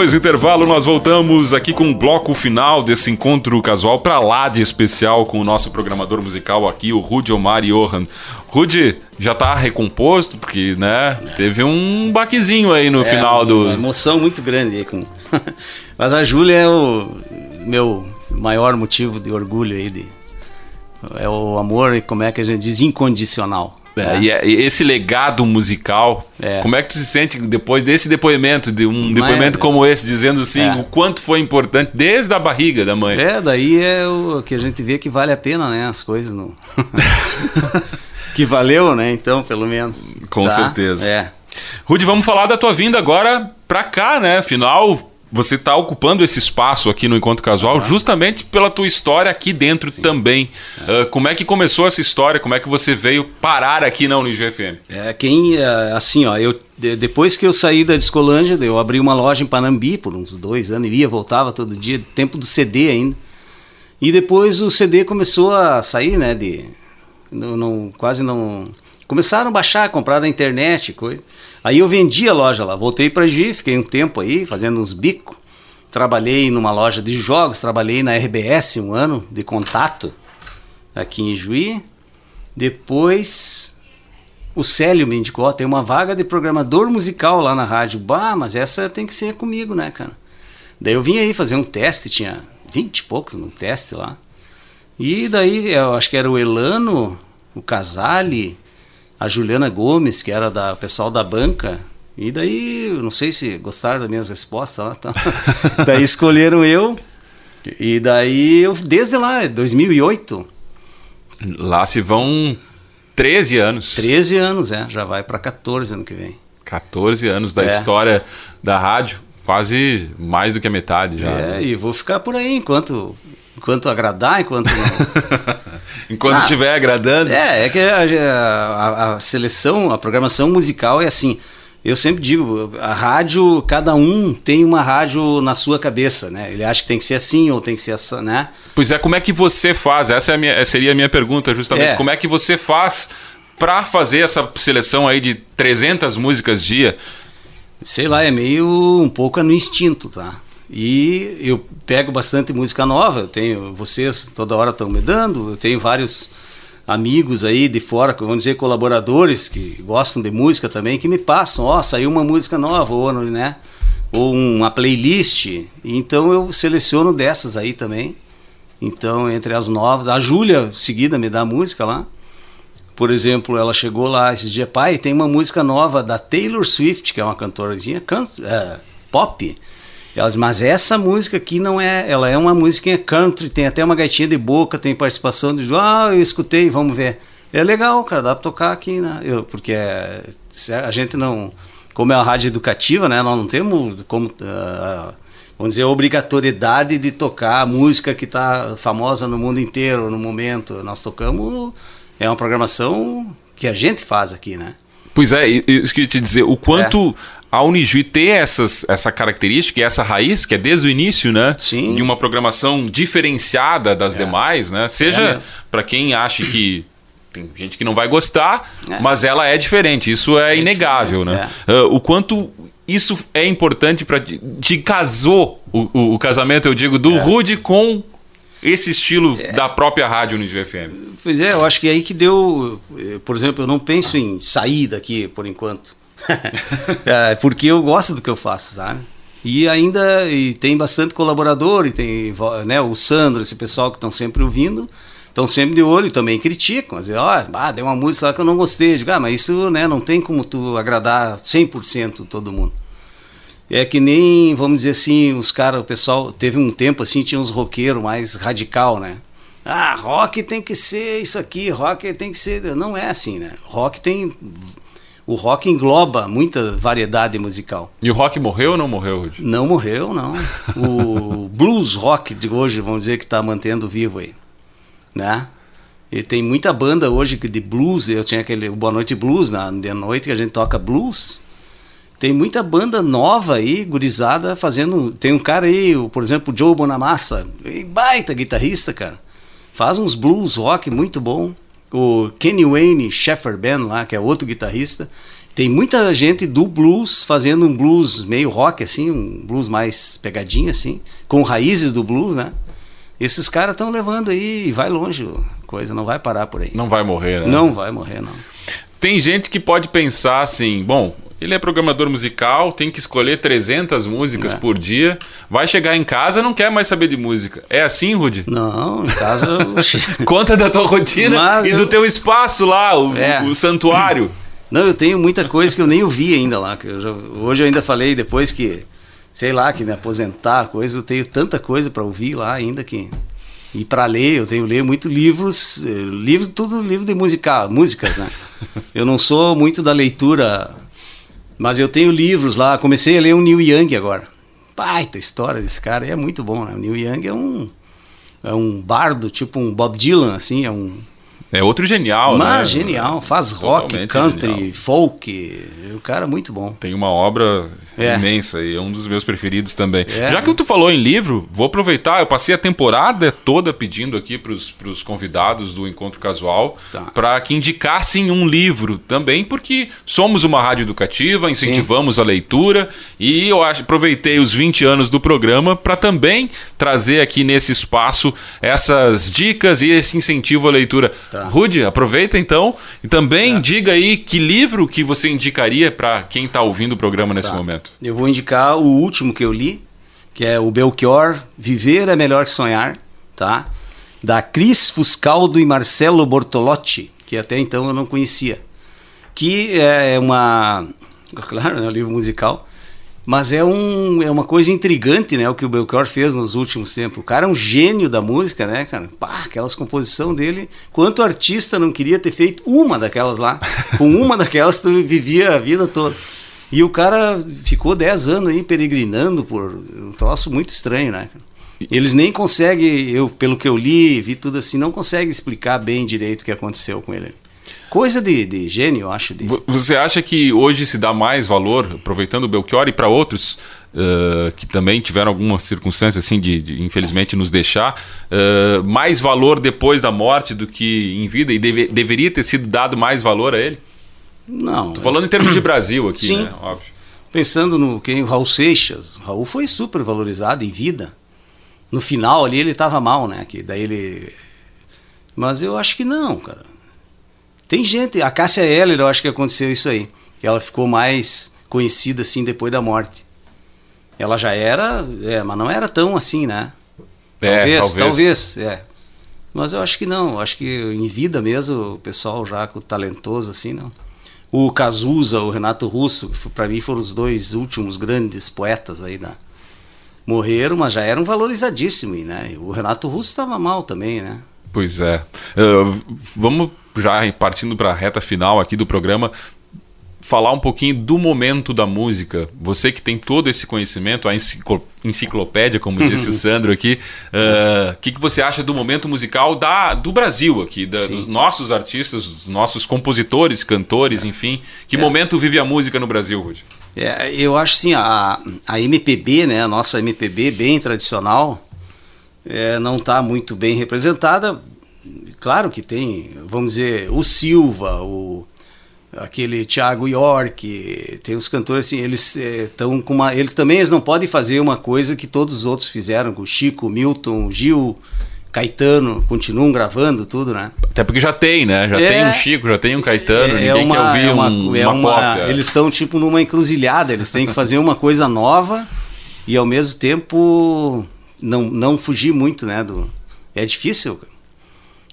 Depois do intervalo, nós voltamos aqui com o bloco final desse encontro casual para lá de especial com o nosso programador musical aqui, o Rudy Omar Johan. Rudy, já tá recomposto, porque, né, teve um baquezinho aí no É, final uma do. emoção muito grande aí com. Mas a Júlia é o meu maior motivo de orgulho aí de é o amor e como é que a gente diz incondicional. É, né? e, é- e esse legado musical, É. como é que tu se sente depois desse depoimento, de um Mas- depoimento como esse, dizendo assim, É. o quanto foi importante desde a barriga da mãe? É, daí é o que a gente vê que vale a pena, né? As coisas não. que valeu, né? Então, pelo menos. Com Tá? certeza. É. Rude, vamos falar da tua vinda agora pra cá, né? Afinal, você tá ocupando esse espaço aqui no Encontro Casual justamente pela tua história aqui dentro também. Ah, como é que começou essa história? Como é que você veio parar aqui na Unijo FM? É, quem, é, assim, ó, eu, de- depois que eu saí da Discolândia, eu abri uma loja em Panambi por uns dois anos, ia, voltava todo dia, tempo do CD ainda. E depois o CD começou a sair, né, de, não, não- quase não... Começaram a baixar, comprar na internet, coisa. Aí eu vendi a loja lá, voltei para Gi, fiquei um tempo aí, fazendo uns bicos. Trabalhei numa loja de jogos, trabalhei na RBS um ano de contato aqui em Juí. Depois o Célio me indicou, tem uma vaga de programador musical lá na rádio. Bah, mas essa tem que ser comigo, né, cara? Daí eu vim aí fazer um teste, tinha 20 e poucos no teste lá. E daí eu acho que era o Elano, o Casale, a Juliana Gomes, que era da pessoal da banca. E daí, não sei se gostaram das minhas respostas lá. Tá? daí escolheram eu. E daí eu, desde lá, 2008, Lá se vão 13 anos. 13 anos, é, já vai para 14 ano que vem. 14 anos da É. história da rádio. Quase mais do que a metade já. É, né? e vou ficar por aí enquanto, enquanto agradar, enquanto não. Enquanto Ah. estiver agradando. é, é que a, a- a seleção, a programação musical é assim. Eu sempre digo, a rádio, cada um tem uma rádio na sua cabeça, né? Ele acha que tem que ser assim ou tem que ser assim, né? Pois é, como é que você faz? Essa é a minha- seria a minha pergunta, justamente. É. Como é que você faz para fazer essa seleção aí de 300 músicas dia? sei lá, é meio um pouco no instinto, tá? E eu pego bastante música nova, eu tenho, vocês toda hora estão me dando, eu tenho vários amigos aí de fora, vamos dizer colaboradores que gostam de música também, que me passam, ó, saiu uma música nova, ou, né? Ou uma playlist, então eu seleciono dessas aí também. Então, entre as novas, a Júlia, seguida, me dá música lá. Por exemplo, ela chegou lá esse dia, pai, tem uma música nova da Taylor Swift, que é uma cantorazinha can é, pop. Ela diz, mas essa música aqui não é, ela é uma música country, tem até uma gaitinha de boca, tem participação de, ah, eu escutei, vamos ver. É legal, cara, dá pra tocar aqui, né? Eu, porque é, a gente não, como é uma rádio educativa, né, nós não temos como, ah, vamos dizer, obrigatoriedade de tocar a música que está famosa no mundo inteiro no momento. Nós tocamos, é uma programação que a gente faz aqui, né? Pois é, isso que eu ia te dizer, o É. a Unijuí tem essas, essa característica, e essa raiz, que é desde o início, né? Sim. De uma programação diferenciada das demais, né? É Seja mesmo. para quem acha que. Tem gente que não vai gostar, É. mas ela é diferente, isso é, inegável, né? Ah, o quanto isso é importante para te casou o, o- o casamento, eu digo, É. do Rude com esse estilo da própria rádio Unijuí FM. Pois é, eu acho que é aí que deu. eh, Por exemplo, eu não penso em sair daqui por enquanto. É, porque eu gosto do que eu faço, sabe? E ainda e tem bastante colaborador, e tem né, o Sandro, esse pessoal que estão sempre ouvindo, estão sempre de olho e também criticam. Dizer, ó, ah, deu uma música lá que eu não gostei. Eu Digo, ah, mas isso né, não tem como tu agradar 100% todo mundo. É que nem, vamos dizer assim, os caras, o pessoal, teve um tempo assim, tinha uns roqueiros mais radical, né? Ah, rock tem que ser isso aqui, rock tem que ser. Não é assim, né? Rock tem. O rock engloba muita variedade musical. E o rock morreu ou não morreu, Rude? Não morreu, não. O blues rock de hoje, vamos dizer que está mantendo vivo aí, né? E tem muita banda hoje que de blues. Eu tinha aquele Boa Noite Blues na de noite que a gente toca blues. Tem muita banda nova aí, gurizada, fazendo. Tem um cara aí, por exemplo, o Joe Bonamassa, baita guitarrista, cara. Faz uns blues rock muito bom. O Kenny Wayne Sheffer Band lá, que é outro guitarrista. tem muita gente do blues fazendo um blues meio rock, assim, um blues mais pegadinho, assim, com raízes do blues, né? Esses caras estão levando aí e vai longe, a coisa não vai parar por aí. Não vai morrer, né? Não vai morrer, não. Tem gente que pode pensar assim, bom, ele é programador musical, tem que escolher 300 músicas É. por dia, vai chegar em casa não quer mais saber de música. É assim, Rudy? Não, em casa. eu- Conta da tua rotina Mas e eu- do teu espaço lá, o, É. o santuário. Não, eu tenho muita coisa que eu nem ouvi ainda lá. Que eu já- hoje eu ainda falei, depois que, sei lá, que me aposentar, coisa, eu tenho tanta coisa para ouvir lá ainda que. E para ler, eu tenho leio muito livros, eh, livros, tudo livro de musical, músicas, né? Eu não sou muito da leitura, mas eu tenho livros lá. Comecei a ler o Neil Young agora. Baita história desse cara, e é muito bom, né? O Neil Young é um é um bardo, tipo um Bob Dylan, assim, é um É outro genial, né? mas genial, faz rock, Totalmente country, genial. folk. O cara é muito bom. Tem uma obra É. imensa e é um dos meus preferidos também. É. Já que tu falou em livro, vou aproveitar. Eu passei a temporada toda pedindo aqui para os convidados do Encontro Casual Tá. para que indicassem um livro também, porque somos uma rádio educativa, incentivamos a leitura e eu acho, aproveitei os 20 anos do programa para também trazer aqui nesse espaço essas dicas e esse incentivo à leitura. Tá. Rude, aproveita então e também diga aí que livro que você indicaria para quem está ouvindo o programa nesse Tá. momento. Eu vou indicar o último que eu li, que é o Belchior, Viver é Melhor que Sonhar, tá? Da Cris Fuscaldo e Marcelo Bortolotti, que até então eu não conhecia. Que é uma. Claro, é um livro musical. Mas é, um, é uma coisa intrigante, né? O que o Belchior fez nos últimos tempos. O cara é um gênio da música, né, cara? Pá, aquelas composições dele. Quanto artista não queria ter feito uma daquelas lá? Com uma daquelas tu vivia a vida toda. E o cara ficou 10 anos aí peregrinando por um troço muito estranho, né? Eles nem conseguem, eu, pelo que eu li, vi tudo assim, não conseguem explicar bem direito o que aconteceu com ele. Coisa de, de gênio, eu acho. De... Vo- Você acha que hoje se dá mais valor, aproveitando o Belchior e para outros eh, que também tiveram alguma circunstância assim de, de, infelizmente nos deixar, eh, mais valor depois da morte do que em vida e deve- deveria ter sido dado mais valor a ele? Não. Tô falando em termos de Brasil aqui, Sim. né? Óbvio. Pensando no quem o Raul Seixas, o Raul foi super valorizado em vida. No final ali ele tava mal, né? Que daí ele Mas eu acho que não, cara. Tem gente, a Cássia Eller, eu acho que aconteceu isso aí, que ela ficou mais conhecida assim depois da morte. Ela já era, é, mas não era tão assim, né? É, Talvez, talvez. talvez, é. Mas eu acho que não, eu acho que em vida mesmo, o pessoal já com talentoso assim, não. O Cazuza, o Renato Russo, para mim foram os dois últimos grandes poetas aí da morreram, mas já eram valorizadíssimos, né? O Renato Russo estava mal também, né? Pois é. Eh, vamos já partindo para a reta final aqui do programa falar um pouquinho do momento da música. Você que tem todo esse conhecimento, a enciclo- enciclopédia, como disse o Sandro aqui, o que, que você acha do momento musical da, do Brasil aqui, da- dos nossos artistas, dos nossos compositores, cantores, enfim. Que momento vive a música no Brasil, Rudy? É, eu acho assim, a, a MPB, né, a nossa MPB bem tradicional, é, não está muito bem representada. Claro que tem, vamos dizer, o Silva, o aquele Thiago York, tem os cantores assim, eles estão com uma, eles também eles não podem fazer uma coisa que todos os outros fizeram, com o Chico, Milton, Gil, Caetano, continuam gravando tudo, né? Até porque já tem, né? Já É. tem um Chico, já tem um Caetano, ninguém quer ouvir é uma, um- é uma, uma- cópia. Eles estão tipo numa encruzilhada, eles têm que fazer uma coisa nova e ao mesmo tempo não, não fugir muito, né? Do, é difícil. cara.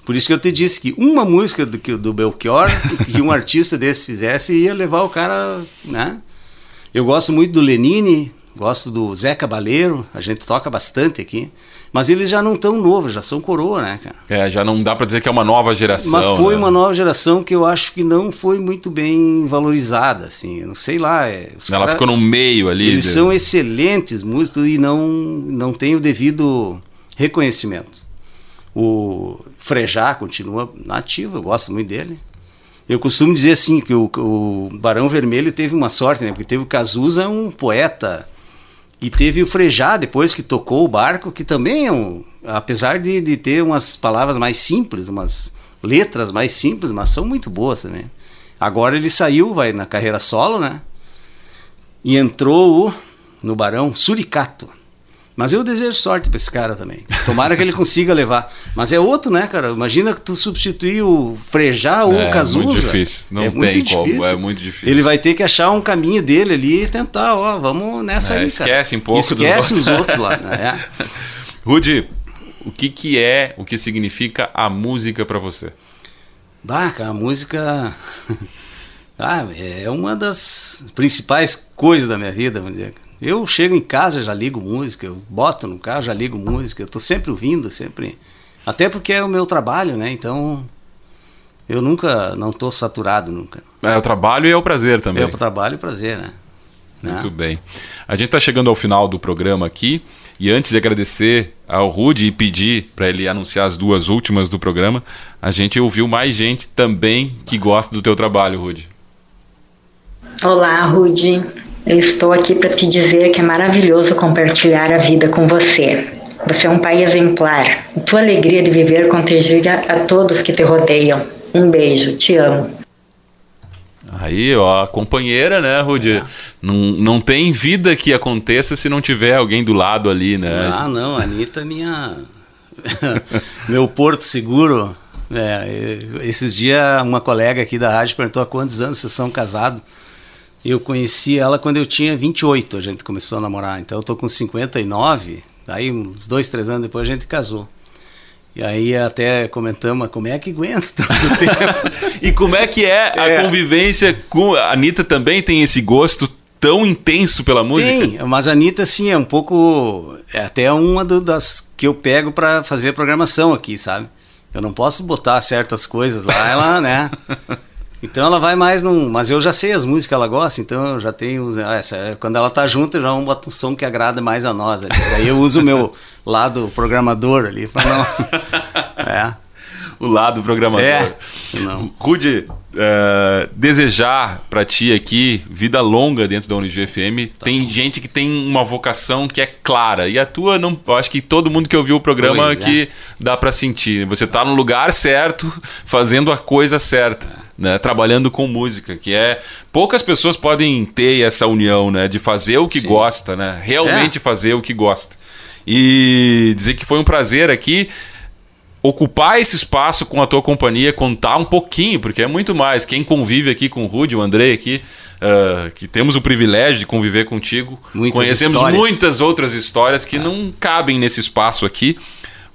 Por isso que eu te disse que uma música do, do Belchior que um artista desse fizesse ia levar o cara, né? Eu gosto muito do Lenine, gosto do Zé Cabaleiro, a gente toca bastante aqui. Mas eles já não estão novos, já são coroa, né, cara? É, já não dá pra dizer que é uma nova geração. Mas foi né? uma nova geração que eu acho que não foi muito bem valorizada, assim. Eu não sei lá. É, Ela cara- ficou no meio ali. Eles de- são excelentes músicos e não, não têm o devido reconhecimento. O Frejá continua nativo, eu gosto muito dele. Eu costumo dizer assim que o, o Barão Vermelho teve uma sorte, né? Porque teve o Cazuza, um poeta, e teve o Frejá, depois que tocou o barco, que também é um. Apesar de, de ter umas palavras mais simples, umas letras mais simples, mas são muito boas também. Agora ele saiu, vai na carreira solo, né? E entrou o, no Barão Suricato. Mas eu desejo sorte pra esse cara também. Tomara que ele consiga levar. Mas é outro, né, cara? Imagina que tu substituir o Frejá ou É o Cazuza. muito difícil. Não é tem muito como, difícil. é muito difícil. Ele vai ter que achar um caminho dele ali e tentar, ó, vamos nessa É, aí, cara. esquece um pouco Esquece outros. os outros lá. né? É. Rudy, o que que é, o que significa a música pra você? Bah, cara, a música. ah, é uma das principais coisas da minha vida, vamos dizer. Eu chego em casa, já ligo música, eu boto no carro, já ligo música, eu tô sempre ouvindo, sempre. Até porque é o meu trabalho, né? Então. Eu nunca, não tô saturado nunca. É o trabalho e é o prazer também. É o trabalho e prazer, né? Muito Né? bem. A gente está chegando ao final do programa aqui. E antes de agradecer ao Rudy e pedir para ele anunciar as duas últimas do programa, a gente ouviu mais gente também que gosta do teu trabalho, Rudy. Olá, Rudy. Eu estou aqui para te dizer que é maravilhoso compartilhar a vida com você. Você é um pai exemplar. A tua alegria de viver contagia a todos que te rodeiam. Um beijo, te amo. Aí, ó, a companheira, né, Rudy? Não, não tem vida que aconteça se não tiver alguém do lado ali, né? Ah, não, a Anitta é minha. Meu porto seguro. É, esses dias, uma colega aqui da rádio perguntou há quantos anos vocês são casados. Eu conheci ela quando eu tinha 28, a gente começou a namorar. Então eu tô com 59, aí uns dois, três anos depois a gente casou. E aí até comentamos, como é que aguenta tanto tempo? E como é que é a É. convivência com. A Anitta também tem esse gosto tão intenso pela música? Tem, mas a Anitta, assim, é um pouco. É até uma do- das que eu pego pra fazer a programação aqui, sabe? Eu não posso botar certas coisas lá, ela, né? Então ela vai mais num. Mas eu já sei as músicas que ela gosta, então eu já tenho. ah, essa- quando ela tá junto, eu já boto um som que agrada mais a nós. Ali. Daí eu uso o meu lado programador ali pra não. É. O lado programador. É. Não. Rude, eh, desejar pra ti aqui vida longa dentro da Unijuí FM. Tá tem gente que tem uma vocação que é clara. E a tua, não, eu acho que todo mundo que ouviu o programa Pois é. aqui dá pra sentir. Você tá no lugar certo, fazendo a coisa certa. Né, trabalhando com música, que é poucas pessoas podem ter essa união, né, de fazer o que gosta, né, realmente É. fazer o que gosta. E dizer que foi um prazer aqui ocupar esse espaço com a tua companhia, contar um pouquinho, porque é muito mais. Quem convive aqui com o Rudy, o André aqui, ah, que temos o privilégio de conviver contigo, Muitas conhecemos histórias. muitas outras histórias que não cabem nesse espaço aqui.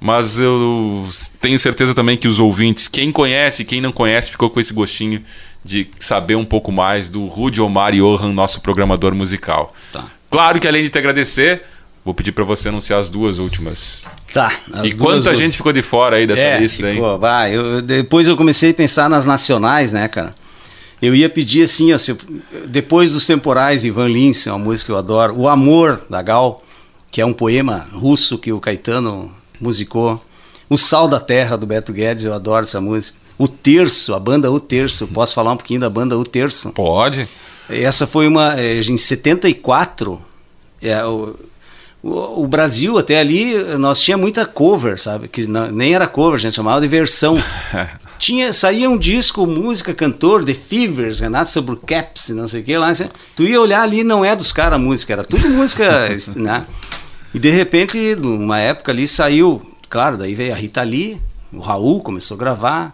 Mas eu tenho certeza também que os ouvintes, quem conhece, quem não conhece, ficou com esse gostinho de saber um pouco mais do Rudy Omar Johan, nosso programador musical. Tá. Claro que além de te agradecer, vou pedir para você anunciar as duas últimas. Tá. as e quanta últimas. gente ficou de fora aí dessa é, lista, hein? ficou, vai, eu- depois eu comecei a pensar nas nacionais, né, cara? Eu ia pedir assim, ó, se eu- depois dos temporais, Ivan Lins, é uma música que eu adoro. O Amor, da Gal, que é um poema russo que o Caetano musicou. O Sal da Terra, do Beto Guedes, eu adoro essa música. O Terço, a banda O Terço. Posso falar um pouquinho da banda O Terço? Pode. Essa foi uma. eh, Em 74, é, o, o, o Brasil, até ali, nós tinha muita cover, sabe? Que não- nem era cover, a gente chamava de versão. tinha, saía um disco, música, cantor, The Fevers, Renato Sobrecaps, não sei o que lá. Tu ia olhar ali, não é dos caras a música, era tudo música, né? E de repente, numa época ali, saiu. Claro, daí veio a Rita Lee, o Raul começou a gravar,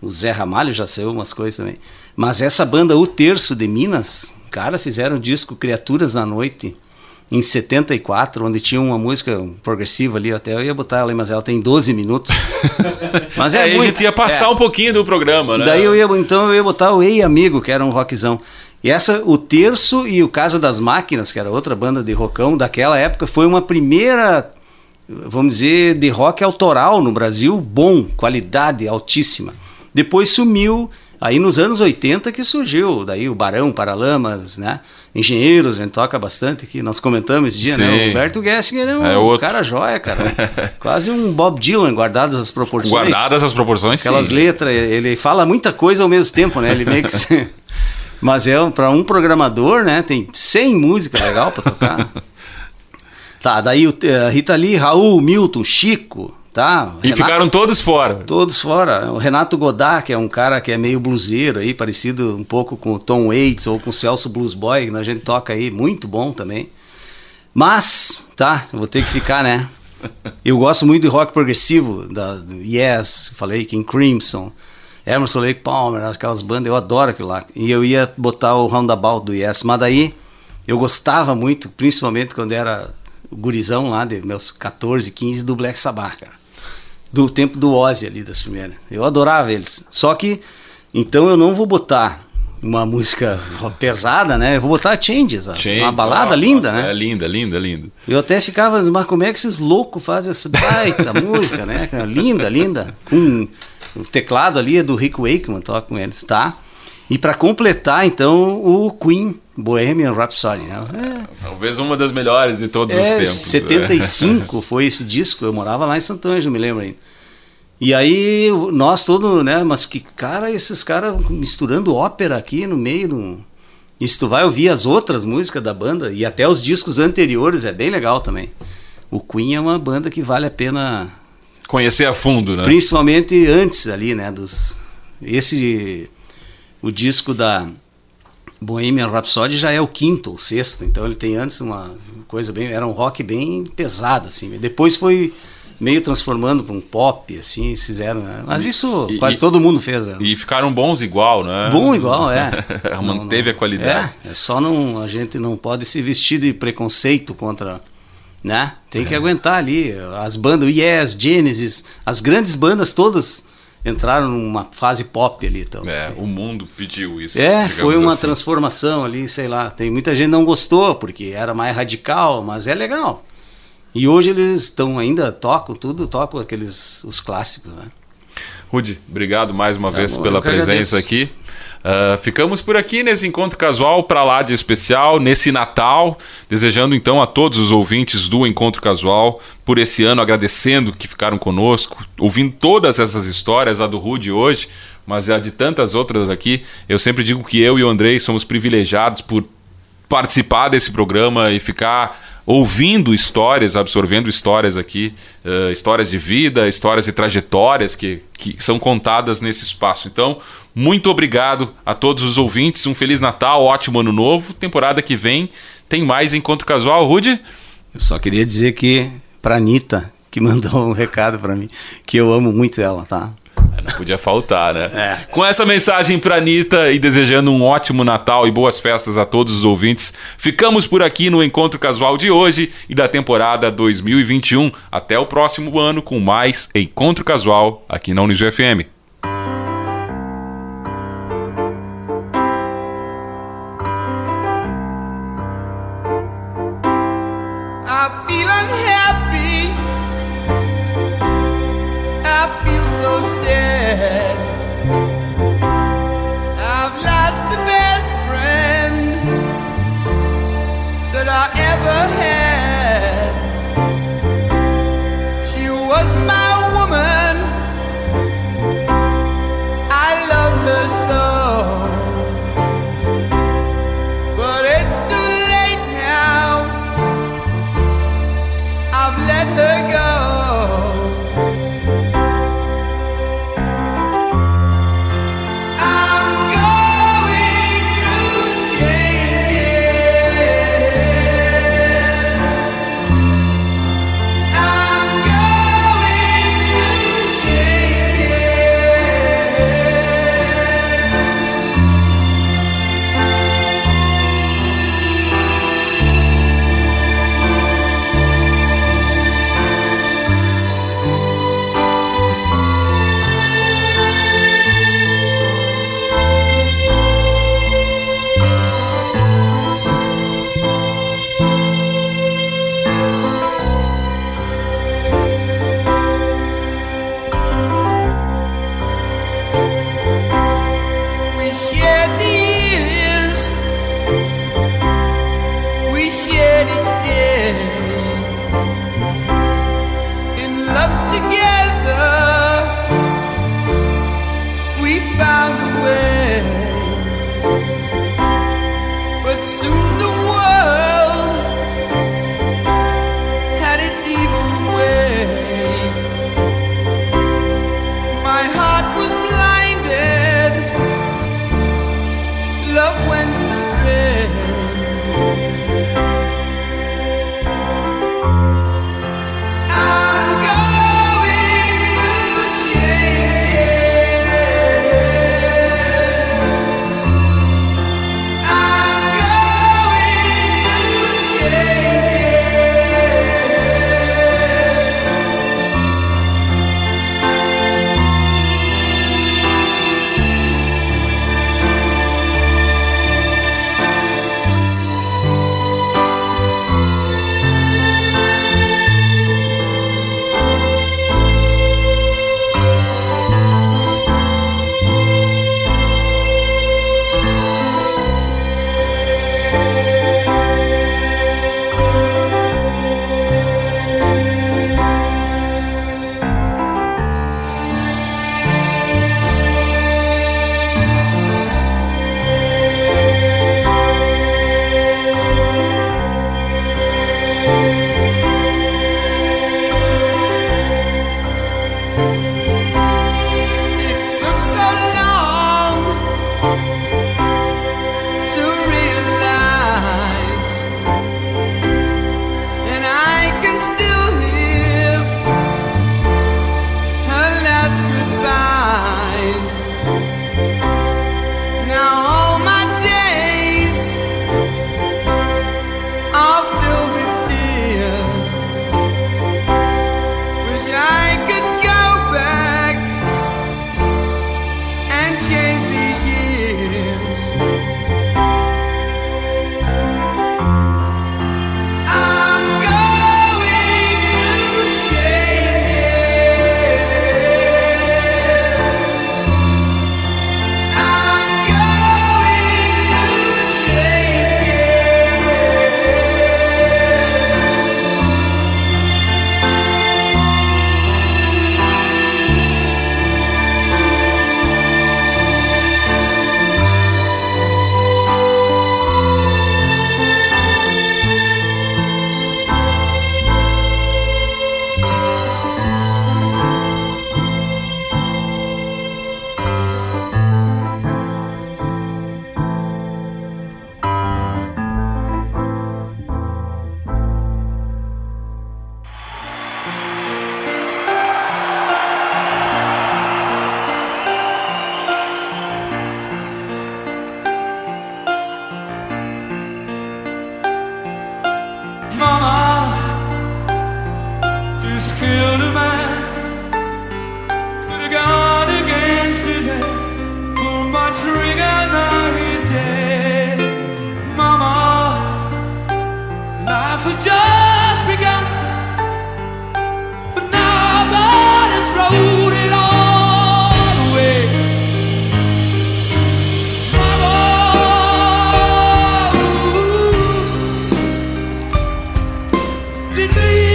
o Zé Ramalho já saiu umas coisas também. Mas essa banda, O Terço de Minas, cara, fizeram o disco Criaturas da Noite em 74, onde tinha uma música progressiva ali, até eu ia botar ela mas ela tem 12 minutos. mas É, a muito- gente ia passar é. um pouquinho do programa, né? Daí eu ia, então eu ia botar o Ei Amigo, que era um rockzão. E essa, o Terço e o Casa das Máquinas, que era outra banda de rockão daquela época, foi uma primeira, vamos dizer, de rock autoral no Brasil, bom, qualidade altíssima. Depois sumiu, aí nos anos 80 que surgiu, daí o Barão, Paralamas, né? Engenheiros, a gente toca bastante aqui, nós comentamos esse dia, né? Sim. O Humberto Gessinger é um É cara joia, cara. Quase um Bob Dylan, guardadas as proporções. Guardadas as proporções, Aquelas sim. letras, ele fala muita coisa ao mesmo tempo, né? Ele meio que se... Mas é para um programador, né? Tem 100 músicas legal para tocar. tá, daí o eh, Rita Lee, Raul, Milton, Chico, tá? E Renato- ficaram todos fora. Todos fora. O Renato Godard, que é um cara que é meio bluseiro aí, parecido um pouco com o Tom Waits ou com o Celso Blues Boy, que a gente toca aí, muito bom também. Mas, tá, eu vou ter que ficar, né? Eu gosto muito de rock progressivo, da do Yes, falei, King Crimson, Emerson Lake Palmer, aquelas bandas, eu adoro aquilo lá. E eu ia botar o Roundabout do Yes, mas daí eu gostava muito, principalmente quando era gurizão lá, de meus 14, 15, do Black Sabbath, cara do tempo do Ozzy ali das primeiras. Eu adorava eles. Só que então eu não vou botar uma música pesada, né? Eu vou botar Changes, ó. Change, uma balada ó, linda, nossa, né? É linda, linda, linda. Eu até ficava, mas como é que esses loucos fazem essa baita música, né? Linda, linda. Com o teclado ali é do Rick Wakeman, toca com eles, tá? E para completar, então, o Queen Bohemian Rhapsody, né? Talvez uma das melhores de todos É, os é, tempos. 75 foi esse disco, eu morava lá em Santo Ângelo, me lembro ainda. E aí, nós todos, né, mas que cara, esses caras misturando ópera aqui no meio do... E se tu vai ouvir as outras músicas da banda, e até os discos anteriores, é bem legal também. O Queen é uma banda que vale a pena Conhecer a fundo, né? Principalmente antes ali, né? Dos, esse. O disco da Bohemian Rhapsody já é o quinto ou sexto, então ele tem antes uma coisa bem. Era um rock bem pesado, assim. Depois foi meio transformando para um pop, assim, fizeram. Né? Mas isso E- quase e- todo mundo fez. Né? E ficaram bons igual, né? Bom igual, é. Manteve a qualidade. É, é só não. A gente não pode se vestir de preconceito contra. Né? Tem que aguentar ali. As bandas, o Yes, Genesis, as grandes bandas todas entraram numa fase pop ali. Então. É, o mundo pediu isso. É, foi uma assim. transformação ali, sei lá. Tem muita gente não gostou, porque era mais radical, mas é legal. E hoje eles estão ainda, tocam tudo, tocam aqueles, os clássicos, né? Rude, obrigado mais uma Tá vez bom, pela presença agradeço. aqui. Ah, ficamos por aqui nesse encontro casual para lá de especial, nesse Natal. Desejando então a todos os ouvintes do Encontro Casual por esse ano, agradecendo que ficaram conosco, ouvindo todas essas histórias, a do Rude hoje, mas a de tantas outras aqui. Eu sempre digo que eu e o Andrei somos privilegiados por participar desse programa e ficar ouvindo histórias, absorvendo histórias aqui, eh, histórias de vida, histórias de trajetórias que, que são contadas nesse espaço. Então, muito obrigado a todos os ouvintes, um Feliz Natal, ótimo Ano Novo, temporada que vem tem mais Encontro Casual. Rude? Eu só queria dizer que, pra Anitta, que mandou um recado pra mim, que eu amo muito ela, tá? Não podia faltar, né? É. Com essa mensagem pra Anitta e desejando um ótimo Natal e boas festas a todos os ouvintes, ficamos por aqui no Encontro Casual de hoje e da temporada 2021. Até o próximo ano com mais Encontro Casual aqui na Unijo FM. I feel unhappy. me.